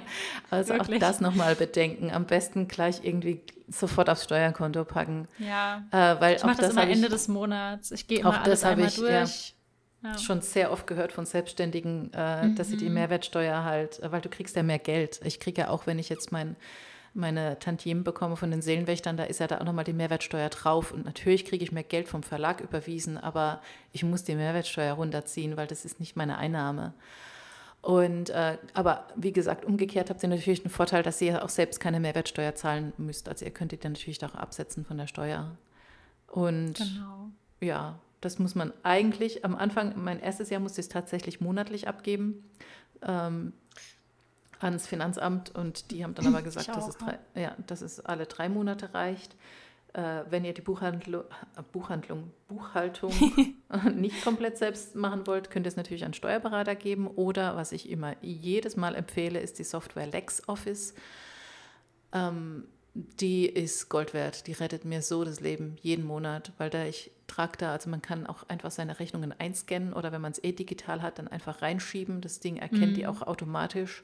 also Wirklich? auch das nochmal bedenken. Am besten gleich irgendwie sofort aufs Steuerkonto packen. Ja. Äh, weil ich mache das, das immer Ende ich, des Monats. Ich gehe immer auch alles das einmal ich, durch. Ja, ja. schon sehr oft gehört von Selbstständigen, äh, mhm. dass sie die mhm. Mehrwertsteuer halt, weil du kriegst ja mehr Geld. Ich kriege ja auch, wenn ich jetzt mein meine Tantiemen bekomme von den Seelenwächtern, da ist ja da auch nochmal die Mehrwertsteuer drauf. Und natürlich kriege ich mehr Geld vom Verlag überwiesen, aber ich muss die Mehrwertsteuer runterziehen, weil das ist nicht meine Einnahme. Und äh, aber wie gesagt, umgekehrt habt ihr natürlich den Vorteil, dass ihr auch selbst keine Mehrwertsteuer zahlen müsst. Also ihr könnt die dann natürlich auch absetzen von der Steuer. Und genau. ja, das muss man eigentlich am Anfang, mein erstes Jahr musste ich es tatsächlich monatlich abgeben. Ähm, ans Finanzamt und die haben dann aber gesagt, dass, es drei, ja, dass es alle drei Monate reicht. Äh, wenn ihr die Buchhandlung, äh, Buchhandlung, Buchhaltung nicht komplett selbst machen wollt, könnt ihr es natürlich an Steuerberater geben oder was ich immer jedes Mal empfehle, ist die Software LexOffice. Ähm, die ist Gold wert. Die rettet mir so das Leben jeden Monat, weil da ich trage da, also man kann auch einfach seine Rechnungen einscannen oder wenn man es eh digital hat, dann einfach reinschieben. Das Ding erkennt mhm. die auch automatisch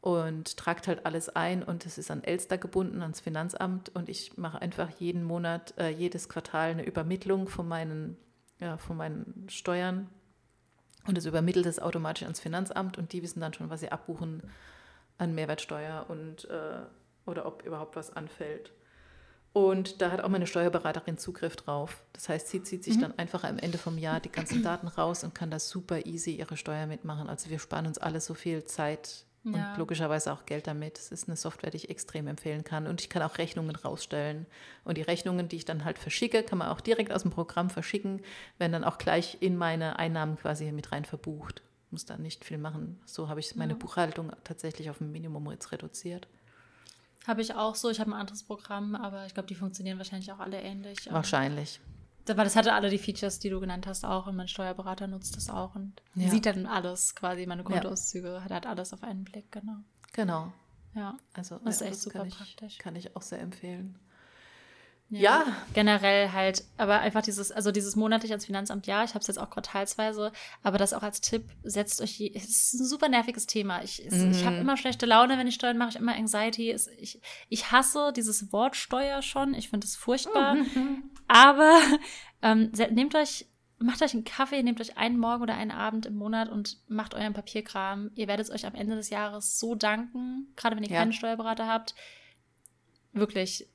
und tragt halt alles ein und es ist an Elster gebunden, ans Finanzamt und ich mache einfach jeden Monat, äh, jedes Quartal eine Übermittlung von meinen, ja, von meinen Steuern und es übermittelt es automatisch ans Finanzamt und die wissen dann schon, was sie abbuchen an Mehrwertsteuer und äh, oder ob überhaupt was anfällt. Und da hat auch meine Steuerberaterin Zugriff drauf. Das heißt, sie zieht sich mhm. dann einfach am Ende vom Jahr die ganzen Daten raus und kann da super easy ihre Steuer mitmachen. Also wir sparen uns alle so viel Zeit und ja. logischerweise auch Geld damit. Es ist eine Software, die ich extrem empfehlen kann. Und ich kann auch Rechnungen rausstellen. Und die Rechnungen, die ich dann halt verschicke, kann man auch direkt aus dem Programm verschicken, werden dann auch gleich in meine Einnahmen quasi mit rein verbucht. Muss da nicht viel machen. So habe ich meine ja. Buchhaltung tatsächlich auf ein Minimum jetzt reduziert. Habe ich auch so. Ich habe ein anderes Programm, aber ich glaube, die funktionieren wahrscheinlich auch alle ähnlich. Wahrscheinlich. Aber das hatte alle die Features, die du genannt hast, auch und mein Steuerberater nutzt das auch und ja. sieht dann alles quasi, meine Kontoauszüge, ja. hat, hat alles auf einen Blick, genau. Genau. Ja. Also das ist echt das super kann ich, praktisch. Kann ich auch sehr empfehlen. Ja, ja, Generell halt, aber einfach dieses, also dieses monatlich ans Finanzamt, ja, ich habe es jetzt auch quartalsweise, aber das auch als Tipp, setzt euch, je, es ist ein super nerviges Thema. Ich, mhm. ich habe immer schlechte Laune, wenn ich Steuern mache, ich immer Anxiety. Es, ich, ich hasse dieses Wort Steuer schon, ich finde es furchtbar, mhm. aber ähm, nehmt euch, macht euch einen Kaffee, nehmt euch einen Morgen oder einen Abend im Monat und macht euren Papierkram. Ihr werdet es euch am Ende des Jahres so danken, gerade wenn ihr ja. keinen Steuerberater habt. Wirklich,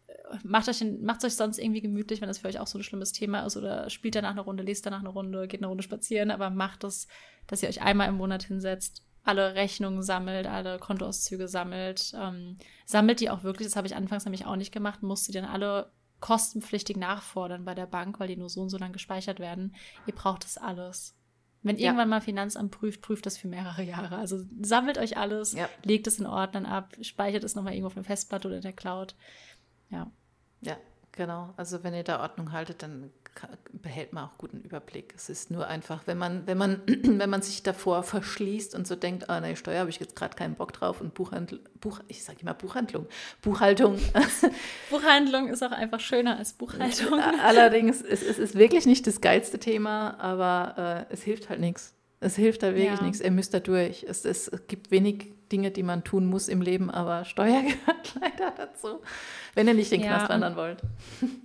macht euch, macht euch sonst irgendwie gemütlich, wenn das für euch auch so ein schlimmes Thema ist oder spielt danach eine Runde, lest danach eine Runde, geht eine Runde spazieren, aber macht es, dass ihr euch einmal im Monat hinsetzt, alle Rechnungen sammelt, alle Kontoauszüge sammelt, ähm, sammelt die auch wirklich, das habe ich anfangs nämlich auch nicht gemacht, musste die dann alle kostenpflichtig nachfordern bei der Bank, weil die nur so und so lang gespeichert werden. Ihr braucht das alles. Wenn ja. irgendwann mal Finanzamt prüft, prüft das für mehrere Jahre. Also sammelt euch alles, ja. legt es in Ordnern ab, speichert es nochmal irgendwo auf einer Festplatte oder in der Cloud. Ja. Ja, genau. Also wenn ihr da Ordnung haltet, dann behält man auch guten Überblick. Es ist nur einfach, wenn man, wenn man, wenn man sich davor verschließt und so denkt, ah, ne, Steuer habe ich jetzt gerade keinen Bock drauf und Buchhandlung, Buch, ich sage immer Buchhandlung, Buchhaltung. Buchhandlung ist auch einfach schöner als Buchhaltung. Allerdings, es, es ist wirklich nicht das geilste Thema, aber äh, es hilft halt nichts. Es hilft halt wirklich ja. nichts. Ihr müsst da durch. Es, es gibt wenig Dinge, die man tun muss im Leben, aber Steuer gehört leider dazu, wenn ihr nicht den ja, Knast wandern wollt.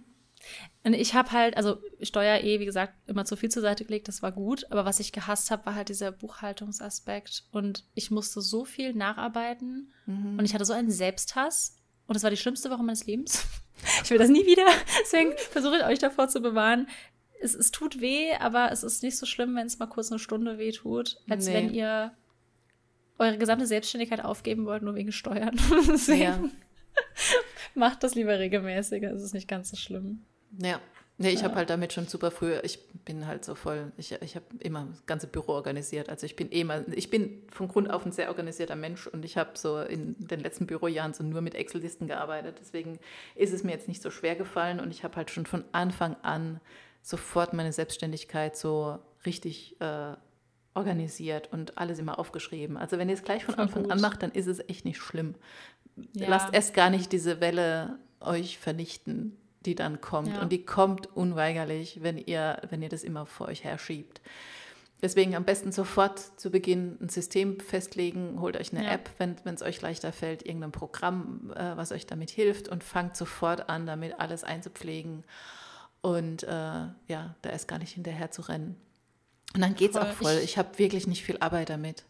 Und ich habe halt, also Steuer eh, wie gesagt, immer zu viel zur Seite gelegt, das war gut. Aber was ich gehasst habe, war halt dieser Buchhaltungsaspekt. Und ich musste so viel nacharbeiten. Mhm. Und ich hatte so einen Selbsthass. Und das war die schlimmste Woche meines Lebens. Ich will das nie wieder. Deswegen versuche ich euch davor zu bewahren. Es, es tut weh, aber es ist nicht so schlimm, wenn es mal kurz eine Stunde weh tut, als nee. wenn ihr eure gesamte Selbstständigkeit aufgeben wollt, nur wegen Steuern. Deswegen ja. macht das lieber regelmäßiger. Es ist nicht ganz so schlimm. Ja. Nee, ich habe halt damit schon super früh, ich bin halt so voll, ich, ich habe immer das ganze Büro organisiert. Also ich bin eh mal, ich bin von Grund auf ein sehr organisierter Mensch und ich habe so in den letzten Bürojahren so nur mit Excel-Listen gearbeitet. Deswegen ist es mir jetzt nicht so schwer gefallen und ich habe halt schon von Anfang an sofort meine Selbstständigkeit so richtig äh, organisiert und alles immer aufgeschrieben. Also wenn ihr es gleich von Voll Anfang gut. an macht, dann ist es echt nicht schlimm. Ja. Lasst erst gar nicht diese Welle euch vernichten die dann kommt. Ja. Und die kommt unweigerlich, wenn ihr, wenn ihr das immer vor euch herschiebt. Deswegen am besten sofort zu Beginn ein System festlegen, holt euch eine ja. App, wenn es euch leichter fällt, irgendein Programm, äh, was euch damit hilft und fangt sofort an, damit alles einzupflegen. Und äh, ja, da ist gar nicht hinterher zu rennen. Und dann geht es auch voll. Ich, ich habe wirklich nicht viel Arbeit damit.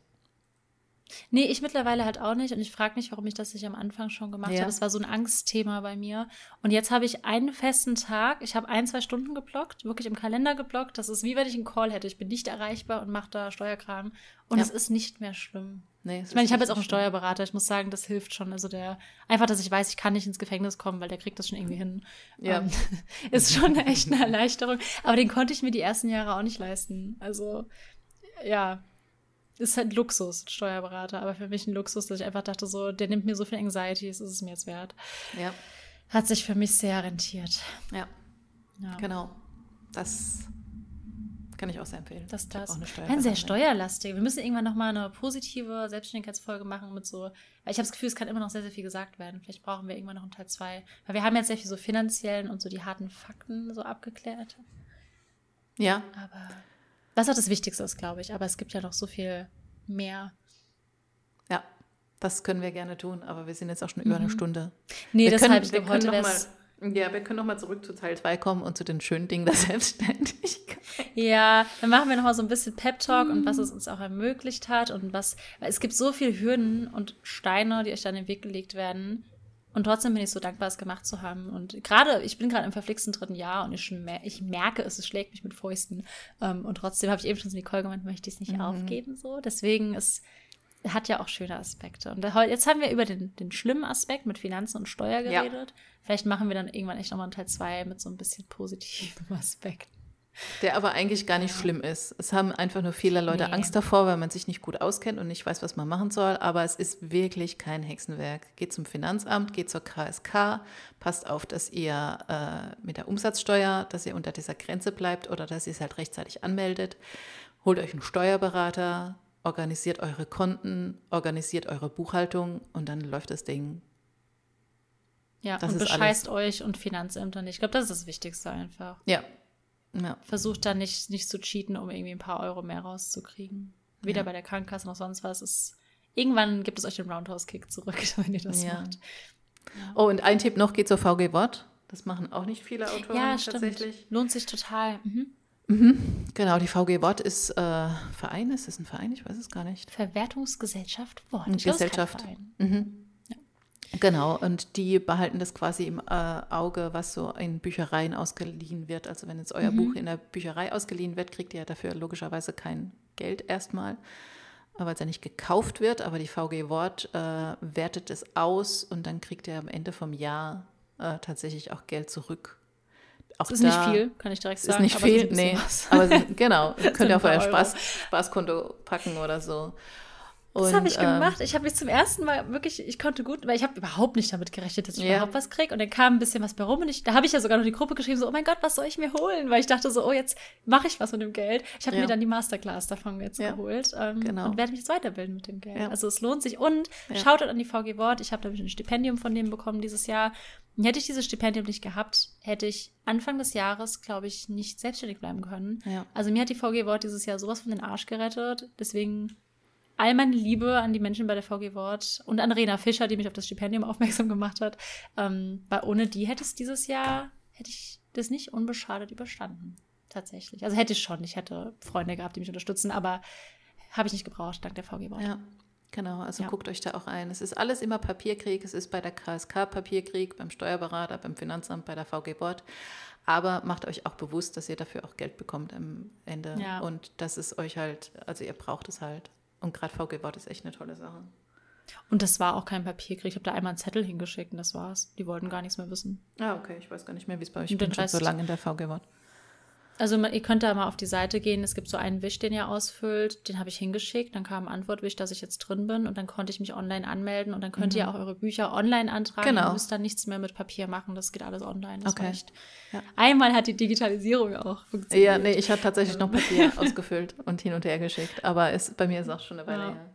Nee, ich mittlerweile halt auch nicht. Und ich frage mich, warum ich das nicht am Anfang schon gemacht ja. habe. Das war so ein Angstthema bei mir. Und jetzt habe ich einen festen Tag. Ich habe ein, zwei Stunden geblockt, wirklich im Kalender geblockt. Das ist wie wenn ich einen Call hätte. Ich bin nicht erreichbar und mache da Steuerkram. Und ja. es ist nicht mehr schlimm. Nee, ich meine, ich habe jetzt auch einen Steuerberater. Ich muss sagen, das hilft schon. Also der, einfach, dass ich weiß, ich kann nicht ins Gefängnis kommen, weil der kriegt das schon irgendwie hin. Ja. Um, ist schon echt eine Erleichterung. Aber den konnte ich mir die ersten Jahre auch nicht leisten. Also, ja, ist halt Luxus, Steuerberater, aber für mich ein Luxus, dass ich einfach dachte, so, der nimmt mir so viel Anxiety, ist es mir jetzt wert. Ja. Hat sich für mich sehr rentiert. Ja. ja. Genau. Das kann ich auch sehr empfehlen. Das, das. Ein sehr steuerlastig. Wir müssen irgendwann nochmal eine positive Selbstständigkeitsfolge machen mit so, weil ich habe das Gefühl, es kann immer noch sehr, sehr viel gesagt werden. Vielleicht brauchen wir irgendwann noch einen Teil 2. Weil wir haben jetzt sehr viel so finanziellen und so die harten Fakten so abgeklärt. Ja. Aber was auch das Wichtigste ist, glaube ich. Aber es gibt ja noch so viel mehr. Ja, das können wir gerne tun, aber wir sind jetzt auch schon über eine mhm. Stunde. Nee, wir deshalb, können, wir können noch mal, ja, wir können noch mal zurück zu Teil 2 kommen und zu den schönen Dingen der Selbstständigkeit. Ja, dann machen wir noch mal so ein bisschen Pep-Talk mhm. und was es uns auch ermöglicht hat und was, weil es gibt so viele Hürden und Steine, die euch dann in den Weg gelegt werden. Und trotzdem bin ich so dankbar, es gemacht zu haben. Und gerade, ich bin gerade im verflixten dritten Jahr und ich, ich merke es, es schlägt mich mit Fäusten. Ähm, und trotzdem habe ich eben schon zu Nicole gemeint, möchte ich es nicht mhm. aufgeben. So. Deswegen es hat ja auch schöne Aspekte. Und jetzt haben wir über den, den schlimmen Aspekt mit Finanzen und Steuer geredet. Ja. Vielleicht machen wir dann irgendwann echt nochmal einen Teil 2 mit so ein bisschen positiven Aspekten. Der aber eigentlich gar nicht schlimm ist. Es haben einfach nur viele Leute nee. Angst davor, weil man sich nicht gut auskennt und nicht weiß, was man machen soll. Aber es ist wirklich kein Hexenwerk. Geht zum Finanzamt, geht zur KSK, passt auf, dass ihr äh, mit der Umsatzsteuer, dass ihr unter dieser Grenze bleibt oder dass ihr es halt rechtzeitig anmeldet. Holt euch einen Steuerberater, organisiert eure Konten, organisiert eure Buchhaltung und dann läuft das Ding. Ja, das und bescheißt alles. euch und Finanzämter nicht. Ich glaube, das ist das Wichtigste einfach. Ja, ja. Versucht dann nicht, nicht zu cheaten, um irgendwie ein paar Euro mehr rauszukriegen. Weder ja. bei der Krankenkasse noch sonst was. Es, irgendwann gibt es euch den Roundhouse-Kick zurück, wenn ihr das ja. macht. Oh, und ein Tipp noch geht zur VG Wort. Das machen auch nicht viele Autoren ja, tatsächlich. Stimmt. Lohnt sich total. Mhm. Mhm. Genau, die VG Wort ist äh, Verein, ist es ein Verein? Ich weiß es gar nicht. Verwertungsgesellschaft Wort. Gesellschaft. Mhm. Genau, und die behalten das quasi im äh, Auge, was so in Büchereien ausgeliehen wird. Also wenn jetzt euer mhm. Buch in der Bücherei ausgeliehen wird, kriegt ihr ja dafür logischerweise kein Geld erstmal, weil es ja nicht gekauft wird. Aber die VG Wort äh, wertet es aus und dann kriegt ihr am Ende vom Jahr äh, tatsächlich auch Geld zurück. Auch das ist nicht viel, kann ich direkt sagen. Ist nicht viel, nee. Aber genau, könnt ihr auf euer Spaß, Spaßkonto packen oder so. Das habe ich gemacht. Ähm, ich habe mich zum ersten Mal wirklich, ich konnte gut, weil ich habe überhaupt nicht damit gerechnet, dass ich ja. überhaupt was kriege. Und dann kam ein bisschen was bei rum und ich, da habe ich ja sogar noch die Gruppe geschrieben, so, oh mein Gott, was soll ich mir holen? Weil ich dachte so, oh, jetzt mache ich was mit dem Geld. Ich habe ja. mir dann die Masterclass davon jetzt ja. geholt ähm, genau. und werde mich jetzt weiterbilden mit dem Geld. Also es lohnt sich. Und schaut an die VG Wort. Ich habe nämlich ein Stipendium von denen bekommen dieses Jahr. Und hätte ich dieses Stipendium nicht gehabt, hätte ich Anfang des Jahres, glaube ich, nicht selbstständig bleiben können. Also mir hat die VG Wort dieses Jahr sowas von den Arsch gerettet. Deswegen all meine Liebe an die Menschen bei der VG Wort und an Rena Fischer, die mich auf das Stipendium aufmerksam gemacht hat. Ähm, weil ohne die hätte es dieses Jahr, hätte ich das nicht unbeschadet überstanden. Tatsächlich. Also hätte ich schon. Ich hätte Freunde gehabt, die mich unterstützen, aber habe ich nicht gebraucht, dank der VG Wort. Ja. Genau, also ja. guckt euch da auch ein. Es ist alles immer Papierkrieg. Es ist bei der KSK Papierkrieg, beim Steuerberater, beim Finanzamt, bei der VG Bord. Aber macht euch auch bewusst, dass ihr dafür auch Geld bekommt am Ende. Ja. Und das ist euch halt, also ihr braucht es halt. Und gerade VG Wort ist echt eine tolle Sache. Und das war auch kein Papierkrieg. Ich habe da einmal einen Zettel hingeschickt und das war's. Die wollten gar nichts mehr wissen. Ah, okay. Ich weiß gar nicht mehr, wie es bei euch ist. Ich bin schon so lange in der VG Wort. Also ihr könnt da mal auf die Seite gehen. Es gibt so einen Wisch, den ihr ausfüllt. Den habe ich hingeschickt. Dann kam Antwortwisch, dass ich jetzt drin bin. Und dann konnte ich mich online anmelden. Und dann könnt mhm. ihr auch eure Bücher online antragen. Genau. Ihr müsst dann nichts mehr mit Papier machen. Das geht alles online. Das okay. Ja. Einmal hat die Digitalisierung auch funktioniert. Ja, nee, ich habe tatsächlich noch Papier ausgefüllt und hin und her geschickt. Aber es, bei mir ist auch schon eine Weile ja. her.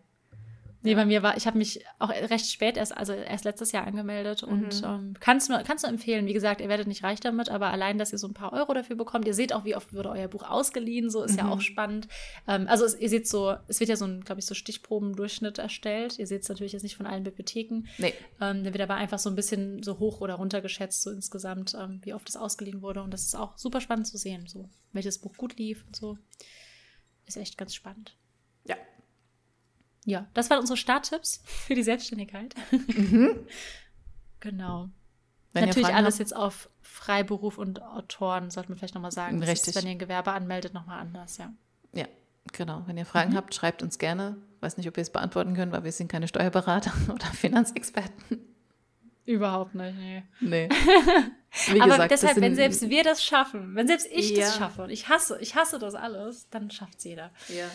Nee, bei mir war, ich habe mich auch recht spät erst, also erst letztes Jahr angemeldet mhm. und ähm, kannst du kannst du empfehlen. Wie gesagt, ihr werdet nicht reich damit, aber allein, dass ihr so ein paar Euro dafür bekommt. Ihr seht auch, wie oft wurde euer Buch ausgeliehen, so ist mhm. ja auch spannend. Ähm, also es, ihr seht so, es wird ja so ein, glaube ich, so Stichprobendurchschnitt erstellt. Ihr seht es natürlich jetzt nicht von allen Bibliotheken. Nee. Ähm, da wird aber einfach so ein bisschen so hoch oder runter geschätzt, so insgesamt, ähm, wie oft es ausgeliehen wurde. Und das ist auch super spannend zu sehen, so welches Buch gut lief und so. Ist echt ganz spannend. Ja, das waren unsere Starttipps für die Selbstständigkeit. Mhm. genau. Wenn Natürlich alles habt, jetzt auf Freiberuf und Autoren, sollte man vielleicht nochmal sagen. Richtig. Ist, wenn ihr ein Gewerbe anmeldet, nochmal anders, ja. Ja, genau. Wenn ihr Fragen mhm. habt, schreibt uns gerne. Weiß nicht, ob wir es beantworten können, weil wir sind keine Steuerberater oder Finanzexperten. Überhaupt nicht, nee. Nee. Wie Aber gesagt, deshalb, wenn selbst wir das schaffen, wenn selbst ich ja. das schaffe und ich hasse, ich hasse das alles, dann schafft es jeder. Ja.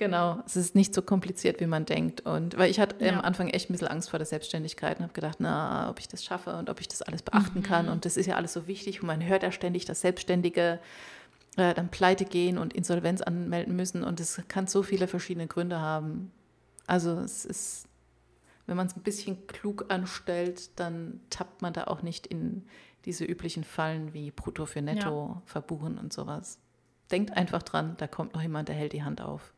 Genau, es ist nicht so kompliziert, wie man denkt. Und weil ich hatte ja. am Anfang echt ein bisschen Angst vor der Selbstständigkeit und habe gedacht, na, ob ich das schaffe und ob ich das alles beachten mhm. kann. Und das ist ja alles so wichtig und man hört ja ständig, dass Selbstständige äh, dann pleite gehen und Insolvenz anmelden müssen. Und es kann so viele verschiedene Gründe haben. Also es ist, wenn man es ein bisschen klug anstellt, dann tappt man da auch nicht in diese üblichen Fallen wie Brutto für Netto ja. verbuchen und sowas. Denkt einfach dran, da kommt noch jemand, der hält die Hand auf.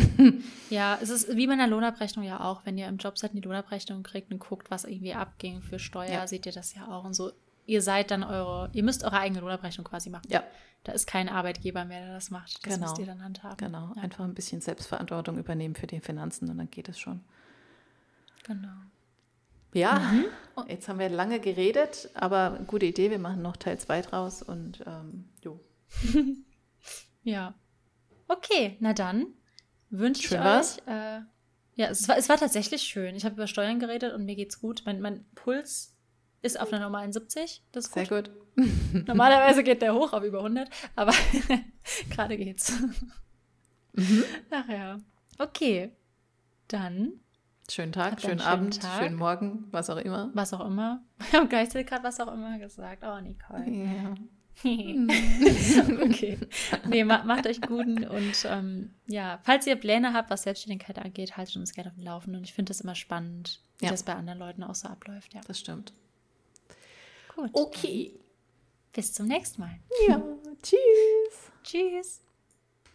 ja, es ist wie bei einer Lohnabrechnung ja auch. Wenn ihr im Job seid und die Lohnabrechnung kriegt und guckt, was irgendwie abging für Steuer, ja. seht ihr das ja auch. Und so, ihr seid dann eure, ihr müsst eure eigene Lohnabrechnung quasi machen. Ja. Da ist kein Arbeitgeber mehr, der das macht. Das genau. müsst ihr dann handhaben. Genau, ja. einfach ein bisschen Selbstverantwortung übernehmen für die Finanzen und dann geht es schon. Genau. Ja, mhm. jetzt haben wir lange geredet, aber gute Idee, wir machen noch Teil 2 draus und ähm, jo. ja. Okay, na dann wünsche ich euch. Äh, ja, es war, es war tatsächlich schön. Ich habe über Steuern geredet und mir geht's gut. Mein, mein Puls ist auf einer normalen 70. Das ist Sehr gut. Normalerweise geht der hoch auf über 100, aber gerade geht's. Mhm. Ach ja. Okay. Dann. Schönen Tag, schönen Abend, Tag. schönen Morgen, was auch immer. Was auch immer. Wir haben gleichzeitig gerade was auch immer gesagt. Oh, Nicole. Ja. okay. Nee, macht euch guten und ähm, ja, falls ihr Pläne habt, was Selbstständigkeit angeht, haltet uns gerne auf dem Laufenden. Und ich finde das immer spannend, wie ja. das bei anderen Leuten auch so abläuft. Ja. Das stimmt. Gut. Okay. Bis zum nächsten Mal. Ja. Tschüss. Tschüss.